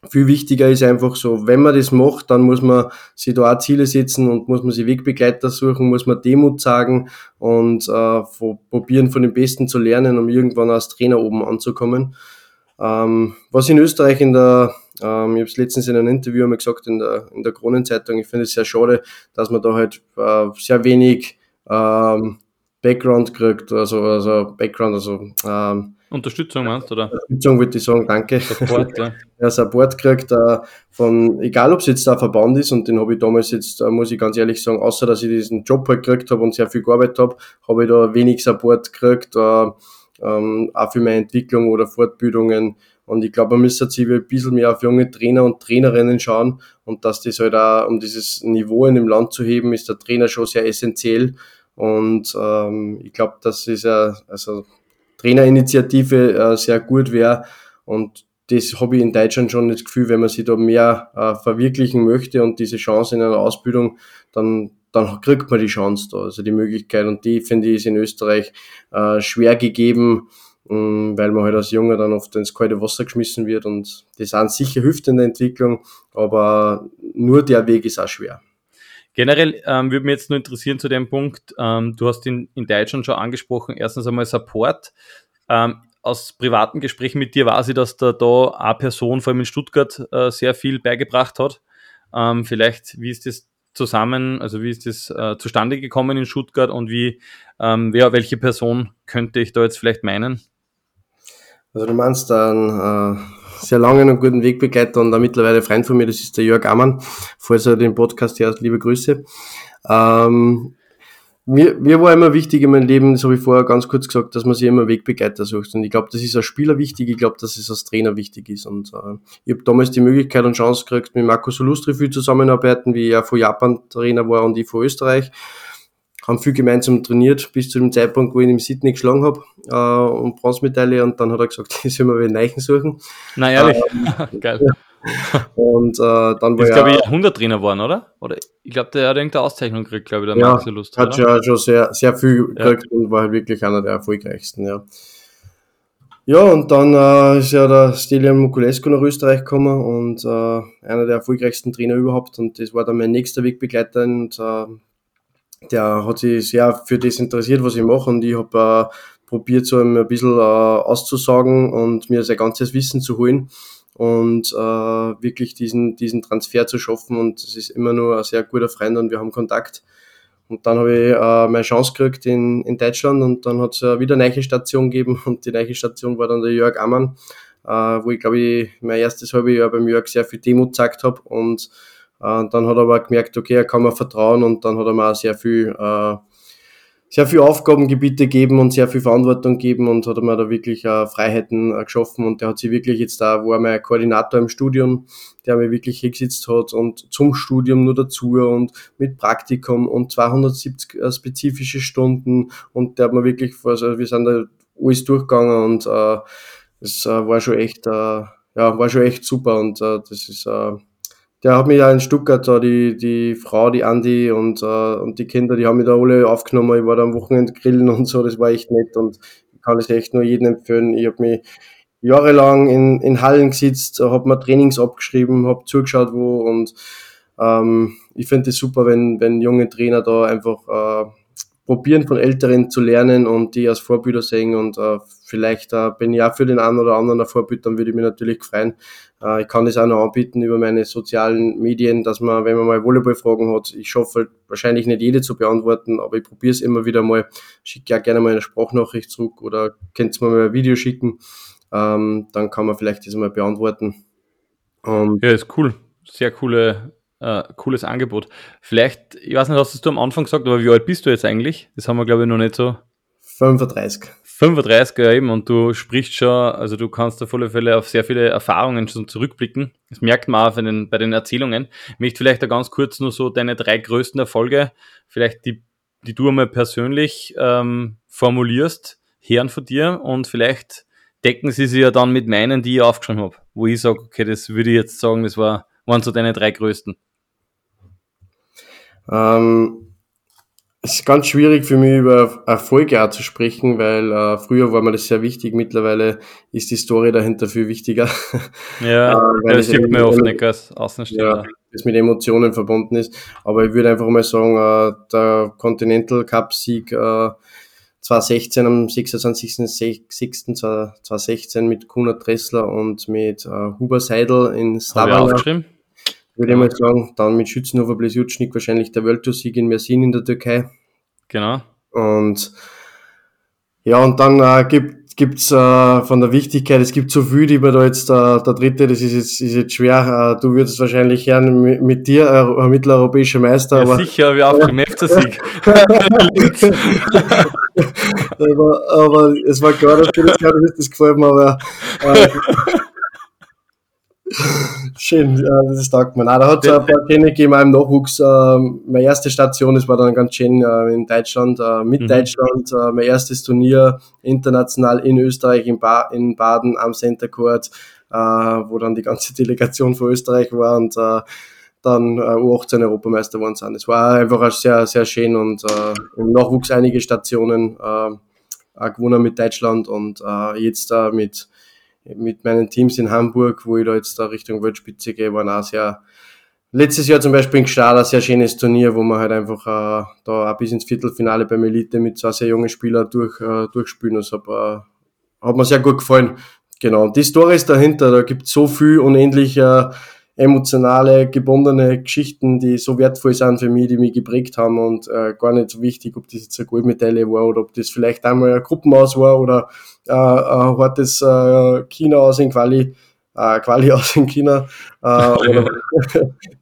viel wichtiger ist einfach so, wenn man das macht, dann muss man sich da auch Ziele setzen und muss man sich Wegbegleiter suchen, muss man Demut sagen und äh, probieren von den Besten zu lernen, um irgendwann als Trainer oben anzukommen. Ähm, was in Österreich in der, ähm, ich habe es letztens in einem Interview einmal gesagt, in der, in der Kronenzeitung, ich finde es sehr schade, dass man da halt äh, sehr wenig ähm, Background kriegt, also, also Background, also ähm, Unterstützung meinst du, oder? Unterstützung würde ich sagen, danke. Support, ja. ja Support kriegt äh, von, egal ob es jetzt der Verband ist, und den habe ich damals jetzt, äh, muss ich ganz ehrlich sagen, außer dass ich diesen Job halt gekriegt habe und sehr viel gearbeitet habe, habe ich da wenig Support gekriegt, äh, ähm, auch für meine Entwicklung oder Fortbildungen. Und ich glaube, man müsste sich ein bisschen mehr auf junge Trainer und Trainerinnen schauen und dass das halt auch, um dieses Niveau in dem Land zu heben, ist der Trainer schon sehr essentiell. Und ähm, ich glaube, das ist ja, also Trainerinitiative äh, sehr gut wäre. Und das habe ich in Deutschland schon das Gefühl, wenn man sich da mehr äh, verwirklichen möchte und diese Chance in einer Ausbildung, dann, dann kriegt man die Chance da, also die Möglichkeit. Und die, finde ich, ist in Österreich äh, schwer gegeben, weil man halt als Junge dann oft ins kalte Wasser geschmissen wird. Und das an sicher hilft in der Entwicklung, aber nur der Weg ist auch schwer. Generell ähm, würde mich jetzt nur interessieren zu dem Punkt, ähm, du hast in, in Deutschland schon angesprochen, erstens einmal Support. Ähm, aus privaten Gesprächen mit dir weiß ich, dass da, da eine Person, vor allem in Stuttgart, äh, sehr viel beigebracht hat. Ähm, vielleicht, wie ist das zusammen, also wie ist das äh, zustande gekommen in Stuttgart und wie, ähm, wer, welche Person könnte ich da jetzt vielleicht meinen? Also du meinst dann äh sehr langen und guten Wegbegleiter und da mittlerweile Freund von mir, das ist der Jörg Ammann, falls er den Podcast hört, liebe Grüße. Ähm, mir, mir war immer wichtig in meinem Leben, das habe ich vorher ganz kurz gesagt, dass man sich immer Wegbegleiter sucht. Und ich glaube, das ist als Spieler wichtig, ich glaube, dass es als Trainer wichtig ist. Und äh, ich habe damals die Möglichkeit und Chance gekriegt, mit Marco Solustri viel zusammenarbeiten, wie er von Japan Trainer war und ich von Österreich. Haben viel gemeinsam trainiert, bis zu dem Zeitpunkt, wo ich ihn im Sydney geschlagen habe äh, und Bronzemedaille und dann hat er gesagt, ich soll mal wieder Neichen suchen. Na ehrlich, ähm, geil. Und äh, dann war ich glaube ich, Jahrhunderttrainer geworden, oder? Oder ich glaube, der hat irgendeine Auszeichnung gekriegt, glaube ich, der ja, Maxi Lust. Hat schon, schon sehr, sehr viel gekriegt ja. und war halt wirklich einer der erfolgreichsten, ja. Ja, und dann äh, ist ja der Stelian Mukulescu nach Österreich gekommen und äh, einer der erfolgreichsten Trainer überhaupt und das war dann mein nächster Wegbegleiter und äh, der hat sich sehr für das interessiert, was ich mache und ich habe äh, probiert, so ein bisschen äh, auszusagen und mir sein ganzes Wissen zu holen und äh, wirklich diesen, diesen Transfer zu schaffen. Und es ist immer nur ein sehr guter Freund und wir haben Kontakt. Und dann habe ich äh, meine Chance gekriegt in, in Deutschland und dann hat es äh, wieder eine neue Station gegeben und die neue Station war dann der Jörg Ammann, äh, wo ich glaube ich mein erstes halbe Jahr beim Jörg sehr viel Demo gezeigt habe und äh, dann hat er aber gemerkt, okay, er kann mir vertrauen und dann hat er mir auch sehr viel äh, sehr viel Aufgabengebiete geben und sehr viel Verantwortung geben und hat mir da wirklich äh, Freiheiten äh, geschaffen. Und der hat sich wirklich jetzt da, war mein Koordinator im Studium, der mir wirklich hingesetzt hat und zum Studium nur dazu und mit Praktikum und 270 äh, spezifische Stunden. Und der hat mir wirklich, also wir sind da alles durchgegangen und äh, war schon echt, ja, war schon echt super. Und das ist der hat mich ja in Stuttgart da, die, die Frau, die Andi und, äh, und die Kinder, die haben mich da alle aufgenommen. Ich war da am Wochenende grillen und so, das war echt nett und kann es echt nur jedem empfehlen. Ich habe mich jahrelang in, in Hallen gesitzt, habe mir Trainings abgeschrieben, habe zugeschaut wo und ähm, ich finde es super, wenn, wenn junge Trainer da einfach äh, probieren von Älteren zu lernen und die als Vorbilder sehen und äh, vielleicht äh, bin ich auch für den einen oder anderen ein Vorbild, dann würde ich mich natürlich freuen. Äh, ich kann das auch noch anbieten über meine sozialen Medien, dass man, wenn man mal Volleyballfragen hat, ich schaffe halt wahrscheinlich nicht jede zu beantworten, aber ich probiere es immer wieder mal, schicke ja gerne mal eine Sprachnachricht zurück oder könnt mir mal ein Video schicken, ähm, dann kann man vielleicht das mal beantworten. Und ja, ist cool. Sehr coole äh, cooles Angebot. Vielleicht, ich weiß nicht, hast du am Anfang gesagt, aber wie alt bist du jetzt eigentlich? Das haben wir, glaube ich, noch nicht so. 35. 35, ja eben, und du sprichst schon, also du kannst auf alle Fälle auf sehr viele Erfahrungen schon zurückblicken. Das merkt man auch bei den, bei den Erzählungen. Ich möchte vielleicht da ganz kurz nur so deine drei größten Erfolge, vielleicht die, die du einmal persönlich ähm, formulierst, hören von dir und vielleicht decken sie sich ja dann mit meinen, die ich aufgeschrieben habe, wo ich sage, okay, das würde ich jetzt sagen, das war, waren so deine drei größten. Ähm, es ist ganz schwierig für mich über Erfolge auch zu sprechen, weil äh, früher war mir das sehr wichtig, mittlerweile ist die Story dahinter viel wichtiger. Ja, äh, das sieht man oft nicht als Außenstehender. Ja, das mit Emotionen verbunden ist. Aber ich würde einfach mal sagen, äh, der Continental Cup Sieg äh, 2016 am 26.06.2016 mit Kuna Dressler und mit äh, Huber Seidel in Stavanger würde ich mal sagen. Dann mit Schützenhofer Blesjutschnik wahrscheinlich der Welttour-Sieg in Mersin in der Türkei. Genau. Und ja, und dann äh, gibt gibt's äh, von der Wichtigkeit, es gibt so viel, die man da jetzt, äh, der dritte, das ist jetzt, ist jetzt schwer, äh, du würdest wahrscheinlich gern mit, mit dir, äh, mitteleuropäischer Meister. Ja, aber, sicher, wir auch im FC-Sieg. aber, aber es war klar, dass dir das, das gefällt mir, aber äh, Schön, ja, das ist taugt mir. Nein, da hat es ein paar schöne gegeben, im Nachwuchs. Äh, meine erste Station, das war dann ganz schön äh, in Deutschland, äh, mit mhm. Deutschland. Äh, mein erstes Turnier international in Österreich, in, ba in Baden am Center Court, äh, wo dann die ganze Delegation von Österreich war und äh, dann äh, U18 Europameister geworden sind. Es war einfach sehr, sehr schön und äh, im Nachwuchs einige Stationen äh, auch gewonnen mit Deutschland und äh, jetzt äh, mit mit meinen Teams in Hamburg, wo ich da jetzt da Richtung Weltspitze gehe, waren auch sehr, letztes Jahr zum Beispiel in Gstaad ein sehr schönes Turnier, wo man halt einfach äh, da auch bis ins Viertelfinale beim Elite mit zwei sehr jungen Spielern durch, äh, durchspielen. Das hat, äh, hat mir sehr gut gefallen. Genau. Und die Story ist dahinter, da gibt so viel unendlich äh, emotionale, gebundene Geschichten, die so wertvoll sind für mich, die mich geprägt haben und äh, gar nicht so wichtig, ob das jetzt eine Goldmedaille war oder ob das vielleicht einmal ein Gruppenaus war oder äh, ein hartes äh, China aus in Quali, äh, Quali aus in China. Äh, oder,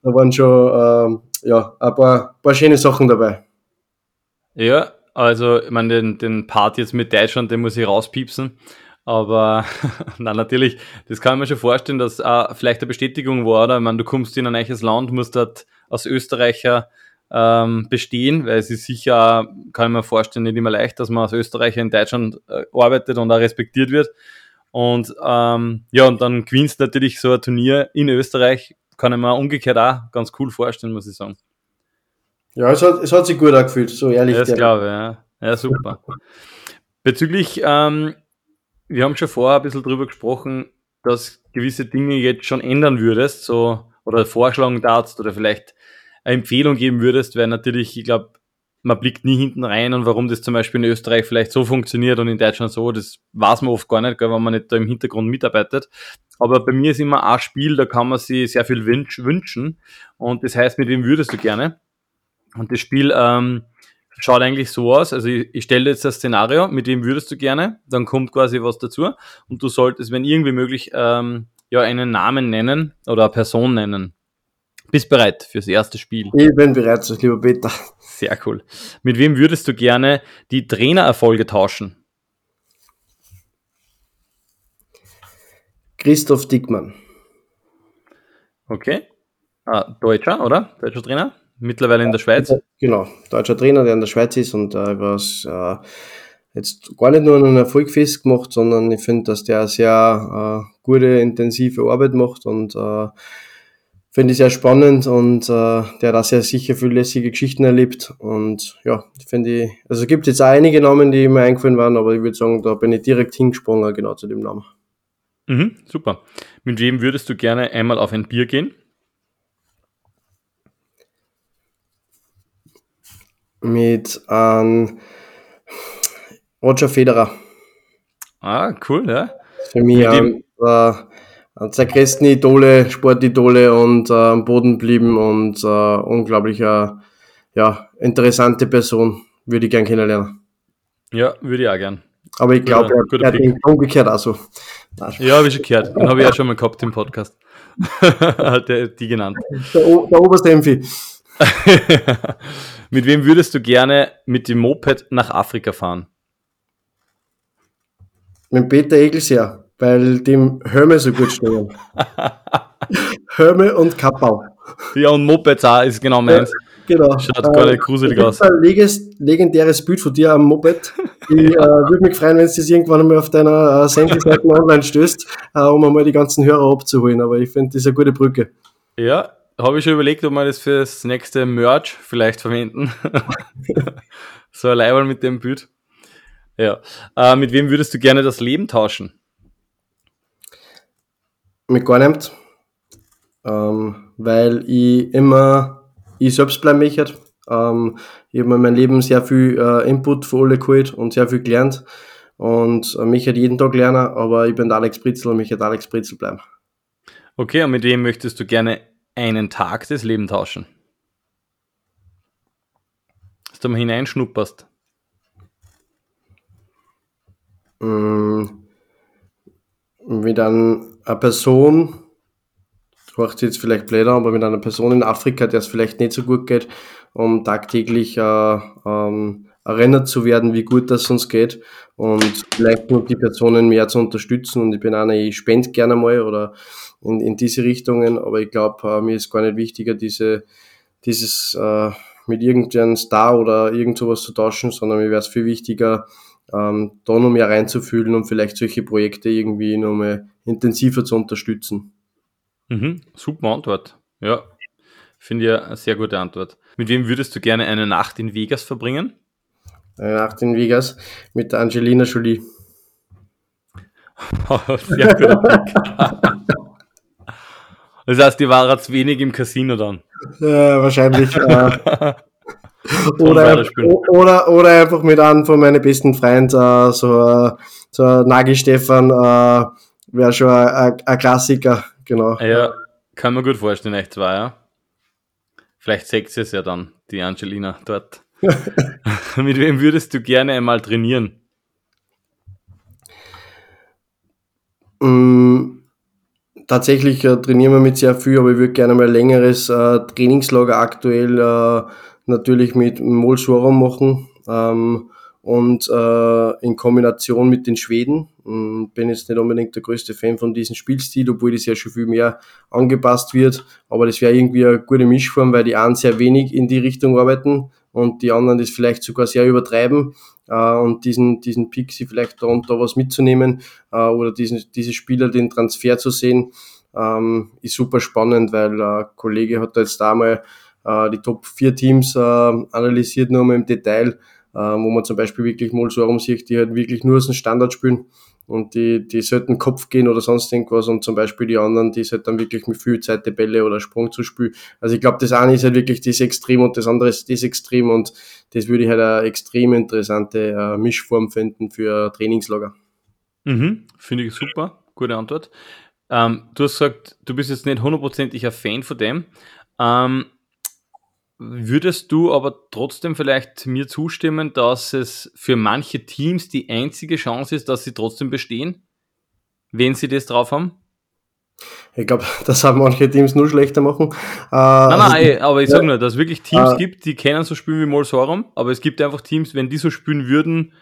da waren schon äh, ja, ein paar, paar schöne Sachen dabei. Ja, also ich meine, den, den Part jetzt mit Deutschland, den muss ich rauspiepsen. Aber na, natürlich, das kann man schon vorstellen, dass auch vielleicht eine Bestätigung war, oder? Ich meine, du kommst in ein neues Land, musst dort als Österreicher ähm, bestehen, weil es ist sicher, kann ich mir vorstellen, nicht immer leicht, dass man als Österreicher in Deutschland äh, arbeitet und auch respektiert wird. Und ähm, ja, und dann gewinnst natürlich so ein Turnier in Österreich, kann ich mir umgekehrt auch ganz cool vorstellen, muss ich sagen. Ja, es hat, es hat sich gut angefühlt, so ehrlich. Ja, das glaube ich, ja. Ja, super. Bezüglich, ähm, wir haben schon vorher ein bisschen drüber gesprochen, dass gewisse Dinge jetzt schon ändern würdest, so, oder vorschlagen darfst, oder vielleicht eine Empfehlung geben würdest, weil natürlich, ich glaube, man blickt nie hinten rein und warum das zum Beispiel in Österreich vielleicht so funktioniert und in Deutschland so, das weiß man oft gar nicht, wenn man nicht da im Hintergrund mitarbeitet. Aber bei mir ist immer ein Spiel, da kann man sich sehr viel wünschen und das heißt, mit wem würdest du gerne? Und das Spiel ähm, schaut eigentlich so aus, also ich, ich stelle jetzt das Szenario, mit wem würdest du gerne, dann kommt quasi was dazu und du solltest, wenn irgendwie möglich, ähm, ja, einen Namen nennen oder eine Person nennen. Bist bereit fürs erste Spiel? Ich bin bereit, lieber Peter. Sehr cool. Mit wem würdest du gerne die Trainererfolge tauschen? Christoph Dickmann. Okay. Ah, Deutscher, oder? Deutscher Trainer? Mittlerweile in der Schweiz? Genau, deutscher Trainer, der in der Schweiz ist und äh, was äh, jetzt gar nicht nur einen Erfolg festgemacht, sondern ich finde, dass der sehr äh, gute, intensive Arbeit macht und äh, finde ich sehr spannend und äh, der auch sehr sicher viele lässige Geschichten erlebt und ja, finde ich, also gibt jetzt auch einige Namen, die mir eingefallen waren, aber ich würde sagen, da bin ich direkt hingesprungen, genau zu dem Namen. Mhm, super. Mit wem würdest du gerne einmal auf ein Bier gehen? Mit ähm, Roger Federer. Ah, cool, ja. Für mich ähm, eines der größten Idole, Sportidole und äh, am Boden blieben und äh, unglaublicher, ja, interessante Person. Würde ich gern kennenlernen. Ja, würde ich auch gern. Aber ich glaube, er, er denkt umgekehrt auch so. Ja, habe ich schon gehört. Den habe ich ja schon mal gehabt im Podcast. Hat der, die genannt. Der, o der oberste Empfi. mit wem würdest du gerne mit dem Moped nach Afrika fahren? Mit Peter Egelsjahr weil dem Helme so gut stehen. Helme und Kappau. Ja, und Mopeds auch ist genau meins. Genau. Schaut äh, gar nicht gruselig aus. Ein legendäres Bild von dir am Moped. Ich äh, würde mich freuen, wenn du das irgendwann einmal auf deiner äh, Sendeseite online stößt, äh, um einmal die ganzen Hörer abzuholen. Aber ich finde, das ist eine gute Brücke. Ja, habe ich schon überlegt, ob wir das fürs nächste Merch vielleicht verwenden. so ein Leiberl mit dem Bild. Ja. Äh, mit wem würdest du gerne das Leben tauschen? mit gar nicht, ähm, weil ich immer ich selbst bleiben möchte. Ähm, ich habe in meinem Leben sehr viel äh, Input für alle geholt und sehr viel gelernt und äh, mich hat jeden Tag lernen, aber ich bin der Alex Britzel und mich hat Alex Britzel bleiben. Okay, und mit wem möchtest du gerne einen Tag des Lebens tauschen? Dass du mal hineinschnupperst. Mm, wie dann eine Person, hört jetzt vielleicht blöder, aber mit einer Person in Afrika, der es vielleicht nicht so gut geht, um tagtäglich äh, ähm, erinnert zu werden, wie gut das uns geht und vielleicht nur die Personen mehr zu unterstützen. Und ich bin einer, ich spende gerne mal oder in, in diese Richtungen, aber ich glaube, äh, mir ist gar nicht wichtiger, diese, dieses äh, mit irgendeinem Star oder irgend sowas zu tauschen, sondern mir wäre es viel wichtiger, ähm, da noch mehr reinzufühlen und vielleicht solche Projekte irgendwie noch mal intensiver zu unterstützen. Mhm, super Antwort. Ja, finde ich eine sehr gute Antwort. Mit wem würdest du gerne eine Nacht in Vegas verbringen? Eine Nacht in Vegas mit Angelina Jolie. sehr guter Pick. Das heißt, die war jetzt wenig im Casino dann. Ja, wahrscheinlich. äh, oder, oder, oder einfach mit einem von meinen besten Freunden, äh, so, so Nagi Stefan, äh, wäre schon ein, ein, Klassiker, genau. Ja, kann man gut vorstellen, echt zwei, ja. Vielleicht seht ihr es ja dann, die Angelina dort. mit wem würdest du gerne einmal trainieren? Mm, tatsächlich äh, trainieren wir mit sehr viel, aber ich würde gerne mal ein längeres äh, Trainingslager aktuell äh, natürlich mit Molsorum machen ähm, und äh, in Kombination mit den Schweden. Mm, bin jetzt nicht unbedingt der größte Fan von diesem Spielstil, obwohl das ja schon viel mehr angepasst wird. Aber das wäre irgendwie eine gute Mischform, weil die einen sehr wenig in die Richtung arbeiten und die anderen das vielleicht sogar sehr übertreiben und diesen, diesen Pick sie vielleicht darunter was mitzunehmen äh, oder diesen, diese Spieler den Transfer zu sehen, ähm, ist super spannend, weil äh, Kollege hat da jetzt da mal äh, die Top 4 Teams äh, analysiert, nochmal im Detail, äh, wo man zum Beispiel wirklich mal so sieht, die halt wirklich nur aus dem Standard spielen und die, die sollten Kopf gehen oder sonst irgendwas und zum Beispiel die anderen, die sollten dann wirklich mit viel Zeit die Bälle oder Sprung zu spielen. Also ich glaube, das eine ist halt wirklich das Extrem und das andere ist das Extrem und das würde ich halt eine extrem interessante äh, Mischform finden für Trainingslager. Mhm, finde ich super, gute Antwort. Ähm, du hast gesagt, du bist jetzt nicht hundertprozentig ein Fan von dem. Ähm, Würdest du aber trotzdem vielleicht mir zustimmen, dass es für manche Teams die einzige Chance ist, dass sie trotzdem bestehen, wenn sie das drauf haben? Ich glaube, das haben manche Teams nur schlechter machen. Äh, nein, nein, also, aber ich ja, sage nur, dass es wirklich Teams äh, gibt, die kennen so spielen wie Molsorum, aber es gibt einfach Teams, wenn die so spielen würden,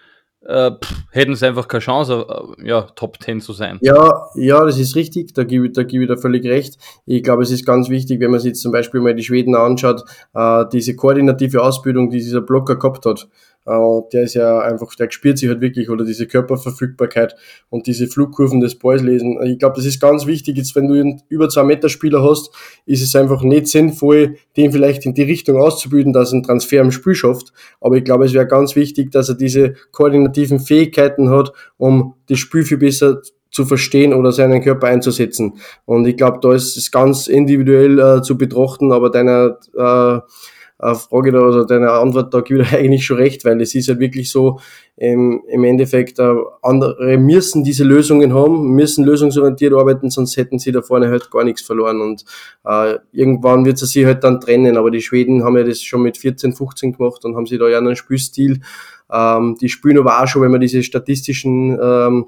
äh, pff, hätten sie einfach keine Chance, äh, ja, Top 10 zu sein. Ja, ja, das ist richtig, da gebe, da gebe ich da völlig recht. Ich glaube, es ist ganz wichtig, wenn man sich jetzt zum Beispiel mal die Schweden anschaut, äh, diese koordinative Ausbildung, die dieser Blocker gehabt hat. Äh, der ist ja einfach, der spürt sich halt wirklich, oder diese Körperverfügbarkeit und diese Flugkurven des Balls lesen. Ich glaube, das ist ganz wichtig. Jetzt, wenn du einen über zwei Meter Spieler hast, ist es einfach nicht sinnvoll, den vielleicht in die Richtung auszubilden, dass er einen Transfer im Spiel schafft. Aber ich glaube, es wäre ganz wichtig, dass er diese koordinativen Fähigkeiten hat, um das Spiel viel besser zu verstehen oder seinen Körper einzusetzen. Und ich glaube, da ist es ganz individuell äh, zu betrachten, aber deiner äh, Frage da, oder deine Antwort da gibt eigentlich schon recht, weil es ist halt wirklich so, im, im Endeffekt, äh, andere müssen diese Lösungen haben, müssen lösungsorientiert arbeiten, sonst hätten sie da vorne halt gar nichts verloren und äh, irgendwann wird sie sich halt dann trennen, aber die Schweden haben ja das schon mit 14, 15 gemacht und haben sie da ja einen Spielstil, ähm, die spielen aber auch schon, wenn man diese statistischen ähm,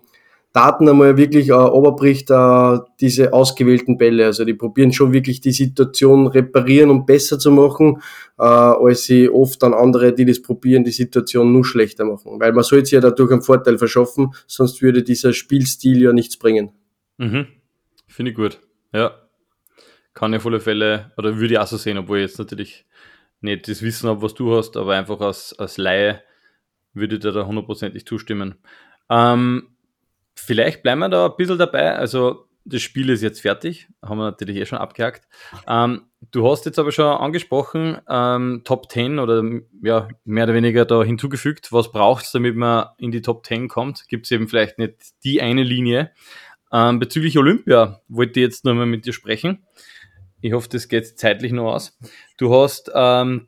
Daten einmal wirklich äh, oberbricht, äh, diese ausgewählten Bälle. Also die probieren schon wirklich die Situation reparieren und besser zu machen, äh, als sie oft dann andere, die das probieren, die Situation nur schlechter machen. Weil man soll sich ja dadurch einen Vorteil verschaffen, sonst würde dieser Spielstil ja nichts bringen. Mhm. Finde ich gut. Ja. Kann ich auf Fälle, oder würde ich auch so sehen, obwohl ich jetzt natürlich nicht das Wissen habe, was du hast, aber einfach als, als Laie würde ich dir da hundertprozentig zustimmen. Ähm, Vielleicht bleiben wir da ein bisschen dabei. Also, das Spiel ist jetzt fertig, haben wir natürlich eh schon abgehakt. Ähm, du hast jetzt aber schon angesprochen, ähm, Top 10 oder ja, mehr oder weniger da hinzugefügt. Was braucht es, damit man in die Top 10 kommt? Gibt es eben vielleicht nicht die eine Linie. Ähm, bezüglich Olympia wollte ich jetzt nochmal mit dir sprechen. Ich hoffe, das geht zeitlich noch aus. Du hast ähm,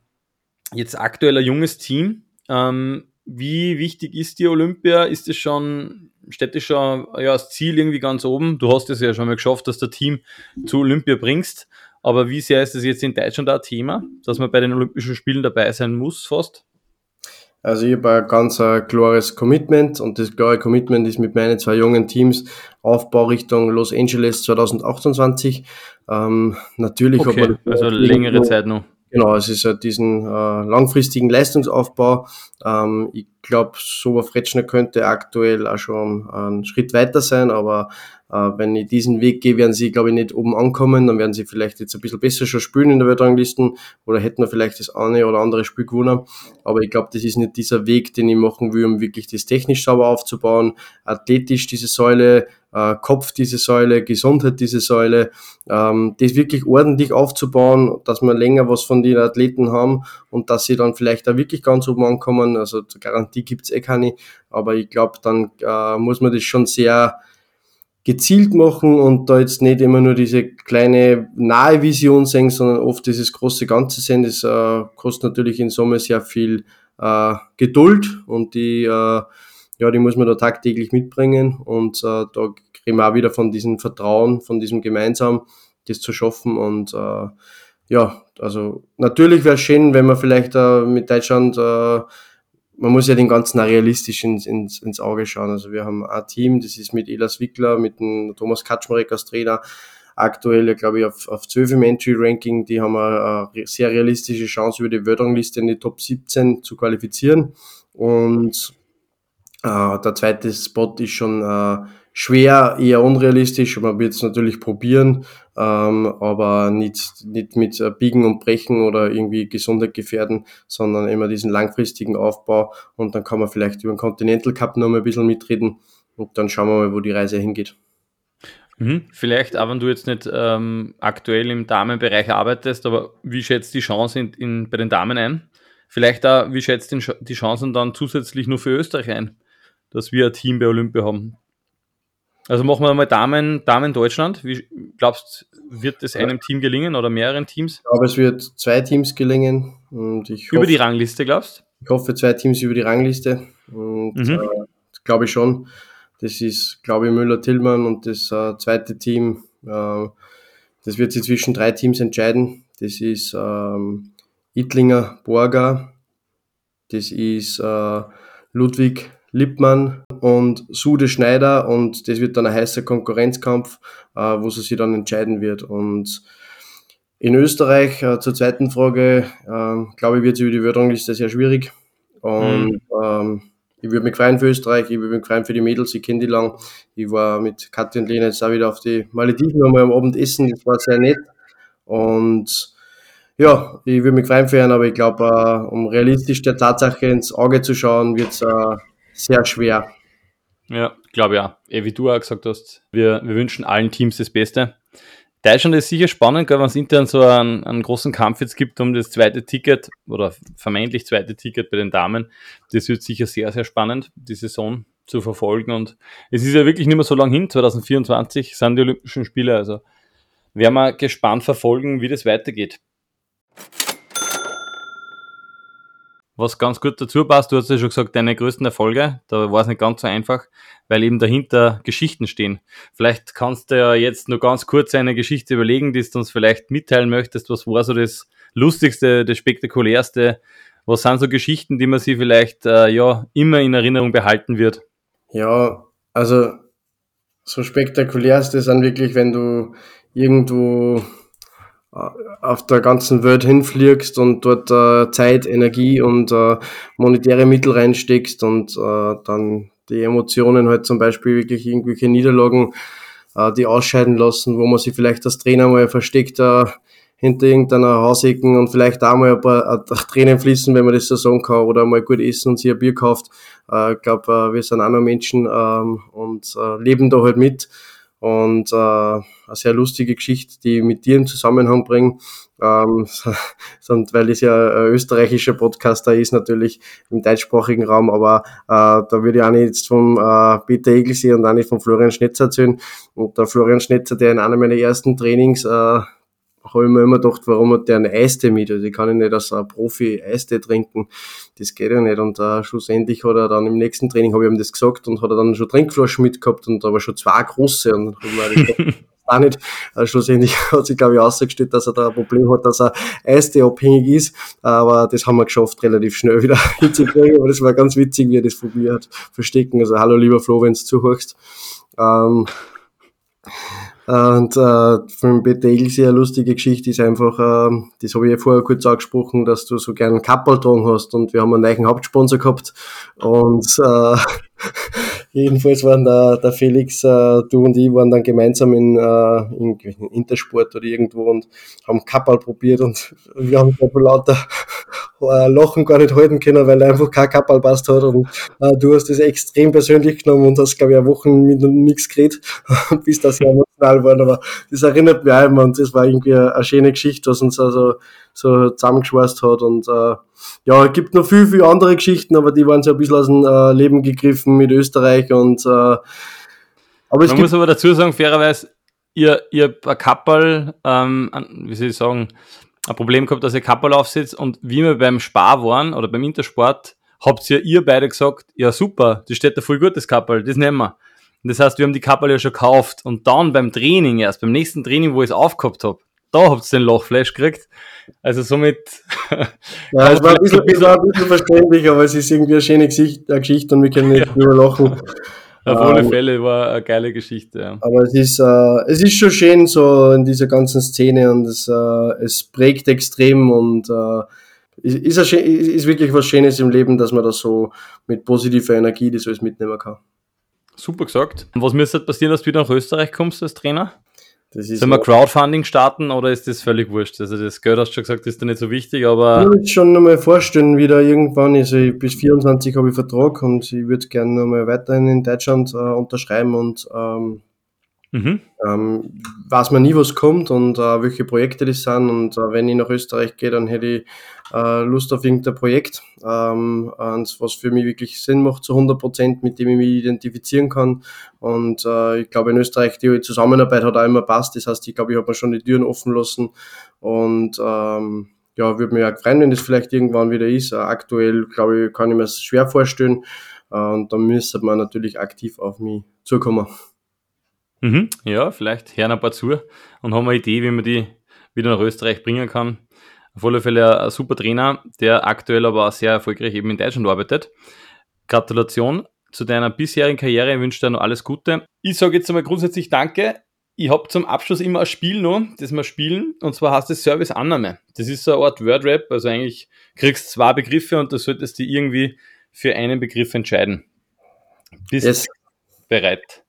jetzt aktuell ein junges Team. Ähm, wie wichtig ist die Olympia? Ist es schon das schon ja, als Ziel irgendwie ganz oben. Du hast es ja schon mal geschafft, dass du Team zu Olympia bringst. Aber wie sehr ist das jetzt in Deutschland auch ein Thema, dass man bei den Olympischen Spielen dabei sein muss fast? Also ich habe ein ganz ein klares Commitment und das klare Commitment ist mit meinen zwei jungen Teams Aufbau Richtung Los Angeles 2028. Ähm, natürlich okay, hat man also längere Zeit noch. Genau, es ist halt diesen äh, langfristigen Leistungsaufbau. Ähm, ich glaube, Sober Fretschner könnte aktuell auch schon einen Schritt weiter sein, aber äh, wenn ich diesen Weg gehe, werden sie, glaube ich, nicht oben ankommen. Dann werden sie vielleicht jetzt ein bisschen besser schon spielen in der Weltranglisten oder hätten wir vielleicht das eine oder andere Spiel gewonnen. Aber ich glaube, das ist nicht dieser Weg, den ich machen will, um wirklich das technisch sauber aufzubauen, athletisch diese Säule, äh, Kopf diese Säule, Gesundheit diese Säule, ähm, das wirklich ordentlich aufzubauen, dass wir länger was von den Athleten haben und dass sie dann vielleicht da wirklich ganz oben ankommen. Also Garantie gibt's eh keine, aber ich glaube, dann äh, muss man das schon sehr gezielt machen und da jetzt nicht immer nur diese kleine nahe Vision sehen, sondern oft dieses große Ganze sehen. Das äh, kostet natürlich in Summe sehr viel äh, Geduld und die, äh, ja, die muss man da tagtäglich mitbringen und äh, da kriegen wir auch wieder von diesem Vertrauen, von diesem gemeinsam das zu schaffen und äh, ja, also natürlich wäre es schön, wenn man vielleicht äh, mit Deutschland äh, man muss ja den ganzen realistisch ins, ins, ins Auge schauen. Also wir haben ein Team, das ist mit Elas Wickler, mit dem Thomas Kaczmarek als Trainer, aktuell, glaube ich, auf, auf 12 im Entry-Ranking. Die haben eine, eine sehr realistische Chance, über die Wörterangliste in die Top 17 zu qualifizieren. Und Äh, der zweite Spot ist schon äh, schwer, eher unrealistisch. Man wird es natürlich probieren, ähm, aber nicht, nicht mit äh, Biegen und Brechen oder irgendwie Gesundheit gefährden, sondern immer diesen langfristigen Aufbau und dann kann man vielleicht über den Continental Cup noch mal ein bisschen mitreden und dann schauen wir mal, wo die Reise hingeht. Mhm. Vielleicht, auch wenn du jetzt nicht ähm, aktuell im Damenbereich arbeitest, aber wie schätzt die Chance in, in, bei den Damen ein? Vielleicht auch, wie schätzt die Chancen dann zusätzlich nur für Österreich ein, dass wir ein Team bei Olympia haben? Also machen wir mal Damen, Damen Deutschland. Wie glaubst wird es einem Team gelingen oder mehreren Teams? Ich glaube, es wird zwei Teams gelingen. Und ich über hoffe, die Rangliste, glaubst du? Ich hoffe, zwei Teams über die Rangliste. Und mhm. äh, glaube ich schon. Das ist, glaube ich, Müller-Tillmann und das äh, zweite Team. Äh, das wird sich zwischen drei Teams entscheiden. Das ist ähm, Ittlinger Borger, das ist äh, Ludwig Lippmann und Sude Schneider und das wird dann ein heißer Konkurrenzkampf, äh, wo sie sich dann entscheiden wird. Und in Österreich, äh, zur zweiten Frage, äh, glaube ich, wird es über die Weltrangliste sehr schwierig. Und mhm. ähm, ich würde mich freuen für Österreich, ich würde mich freuen für die Mädels, ich kenne die lang. Ich war mit Katja und Lena jetzt auch wieder auf die Malediven einmal am Abend essen, das war sehr nett. Und ja, ich würde mich freuen für ihn, aber ich glaube, uh, um realistisch der Tatsache ins Auge zu schauen, wird es uh, sehr schwer. Ja, glaube ja. Eh, wie du auch gesagt hast, wir, wir wünschen allen Teams das Beste. Deutschland ist sicher spannend, wenn es intern so einen, einen, großen Kampf jetzt gibt um das zweite Ticket oder vermeintlich zweite Ticket bei den Damen. Das wird sicher sehr, sehr spannend, die Saison zu verfolgen. Und es ist ja wirklich nicht mehr so lang hin, 2024 sind die Olympischen Spiele. Also werden wir gespannt verfolgen, wie das weitergeht. Was ganz gut dazu passt, du hast ja schon gesagt, deine größten Erfolge, da war es nicht ganz so einfach, weil eben dahinter Geschichten stehen. Vielleicht kannst du ja jetzt nur ganz kurz eine Geschichte überlegen, die du uns vielleicht mitteilen möchtest. Was war so das Lustigste, das Spektakulärste? Was sind so Geschichten, die man sich vielleicht äh, ja immer in Erinnerung behalten wird? Ja, also so spektakulärste sind wirklich, wenn du irgendwo auf der ganzen Welt hinfliegst und dort äh, Zeit, Energie und äh, monetäre Mittel reinsteckst und äh, dann die Emotionen halt zum Beispiel wirklich irgendwelche Niederlagen, äh, die ausscheiden lassen, wo man sich vielleicht als Trainer mal versteckt äh, hinter irgendeiner Hausecken und vielleicht auch mal ein paar äh, Tränen fließen, wenn man das so sagen kann, oder mal gut essen und sich ein Bier kauft. Äh, ich glaube, äh, wir sind auch noch Menschen ähm, und äh, leben da halt mit und äh, eine sehr lustige Geschichte, die ich mit dir im Zusammenhang bringe, ähm, weil es ja österreichischer Podcaster ist, natürlich im deutschsprachigen Raum, aber äh, da würde ich auch nicht jetzt vom äh, Peter Egelsee und auch nicht von Florian Schnetzer erzählen. Und der Florian Schnetzer, der in einer meiner ersten Trainings äh, habe ich mir immer gedacht, warum hat der eine Eiste mit? Also ich kann ja nicht als ein Profi Eiste trinken. Das geht ja nicht. Und äh, schlussendlich hat er dann im nächsten Training, habe ich ihm das gesagt, und hat er dann schon Trinkflaschen mitgehabt und aber schon zwei große. Und habe mir gedacht, auch nicht. Also schlussendlich hat sich, glaube ich, ausgestellt, dass er da ein Problem hat, dass er Eiste abhängig ist. Aber das haben wir geschafft, relativ schnell wieder hinzukriegen. Aber das war ganz witzig, wie er das probiert hat, verstecken. Also hallo lieber Flo, wenn du zuhörst. Ähm, und äh, von Egelsee eine lustige Geschichte ist einfach, äh, das habe ich ja vorher kurz angesprochen, dass du so gern Kappel hast und wir haben einen neuen Hauptsponsor gehabt. Und äh, jedenfalls waren da der Felix, äh, du und ich waren dann gemeinsam in, äh, in Intersport oder irgendwo und haben Kappel probiert und wir haben lauter äh, Lachen gar nicht halten können, weil er einfach kein Kappel passt hat. Und äh, du hast das extrem persönlich genommen und hast, glaube ich, eine Woche mit nichts geredet und bist da sehr emotional geworden, aber das erinnert mich auch immer und das war irgendwie eine schöne Geschichte, was uns also so zusammengeschweißt hat. Und äh, ja, es gibt noch viel, viel andere Geschichten, aber die waren so ein bisschen aus dem äh, Leben gegriffen mit Österreich und äh, aber Man muss aber dazu sagen, fairerweise, ihr, ihr ein Kappel, ähm, wie soll ich sagen, ein Problem gehabt, dass ihr Kappel aufsetzt und wie wir beim Spar waren oder beim Intersport, habt ihr ihr beide gesagt, ja super, das steht da voll gut, das Kappel, das nehmen wir. Und das heißt, wir haben die Kappel ja schon gekauft und dann beim Training erst, beim nächsten Training, wo ich es aufgehabt habe, da habt ihr den Lochflash gekriegt. Also somit. Ja, es war ein bisschen, ein bisschen verständlich, aber es ist irgendwie eine schöne Geschichte und wir können nicht ja. drüber Auf alle ähm, Fälle war eine geile Geschichte. Ja. Aber es ist, äh, es ist schon schön so in dieser ganzen Szene und es, äh, es prägt extrem und äh, ist, ist, ist wirklich was Schönes im Leben, dass man da so mit positiver Energie das alles mitnehmen kann. Super gesagt. Und was müsste passieren, dass du wieder nach Österreich kommst als Trainer? Ist Sollen wir Crowdfunding starten oder ist das völlig wurscht? Also das Geld hast du schon gesagt, ist da nicht so wichtig, aber. Ich würde schon nochmal vorstellen, wieder irgendwann, also bis 24 habe ich Vertrag und ich würde gerne nochmal weiterhin in Deutschland äh, unterschreiben und ähm, Mhm. Ähm, weiß man nie, was kommt und äh, welche Projekte das sind. Und äh, wenn ich nach Österreich gehe, dann hätte ich äh, Lust auf irgendein Projekt, ähm, was für mich wirklich Sinn macht zu 100 Prozent, mit dem ich mich identifizieren kann. Und äh, ich glaube, in Österreich die Zusammenarbeit hat auch immer passt. Das heißt, ich glaube, ich habe mir schon die Türen offen lassen und ähm, ja, würde mich auch freuen, wenn das vielleicht irgendwann wieder ist. Äh, aktuell, glaube ich, kann ich mir das schwer vorstellen. Äh, und dann müsste man natürlich aktiv auf mich zukommen. Mhm, ja, vielleicht hören ein paar zu und haben eine Idee, wie man die wieder nach Österreich bringen kann. Auf alle Fälle ein super Trainer, der aktuell aber auch sehr erfolgreich eben in Deutschland arbeitet. Gratulation zu deiner bisherigen Karriere, ich wünsche dir noch alles Gute. Ich sage jetzt einmal grundsätzlich Danke. Ich habe zum Abschluss immer ein Spiel noch, das wir spielen, und zwar heißt es Service Annahme. Das ist so eine Art Wordrap, also eigentlich kriegst du zwei Begriffe und du solltest dich irgendwie für einen Begriff entscheiden. Bist yes. bereit?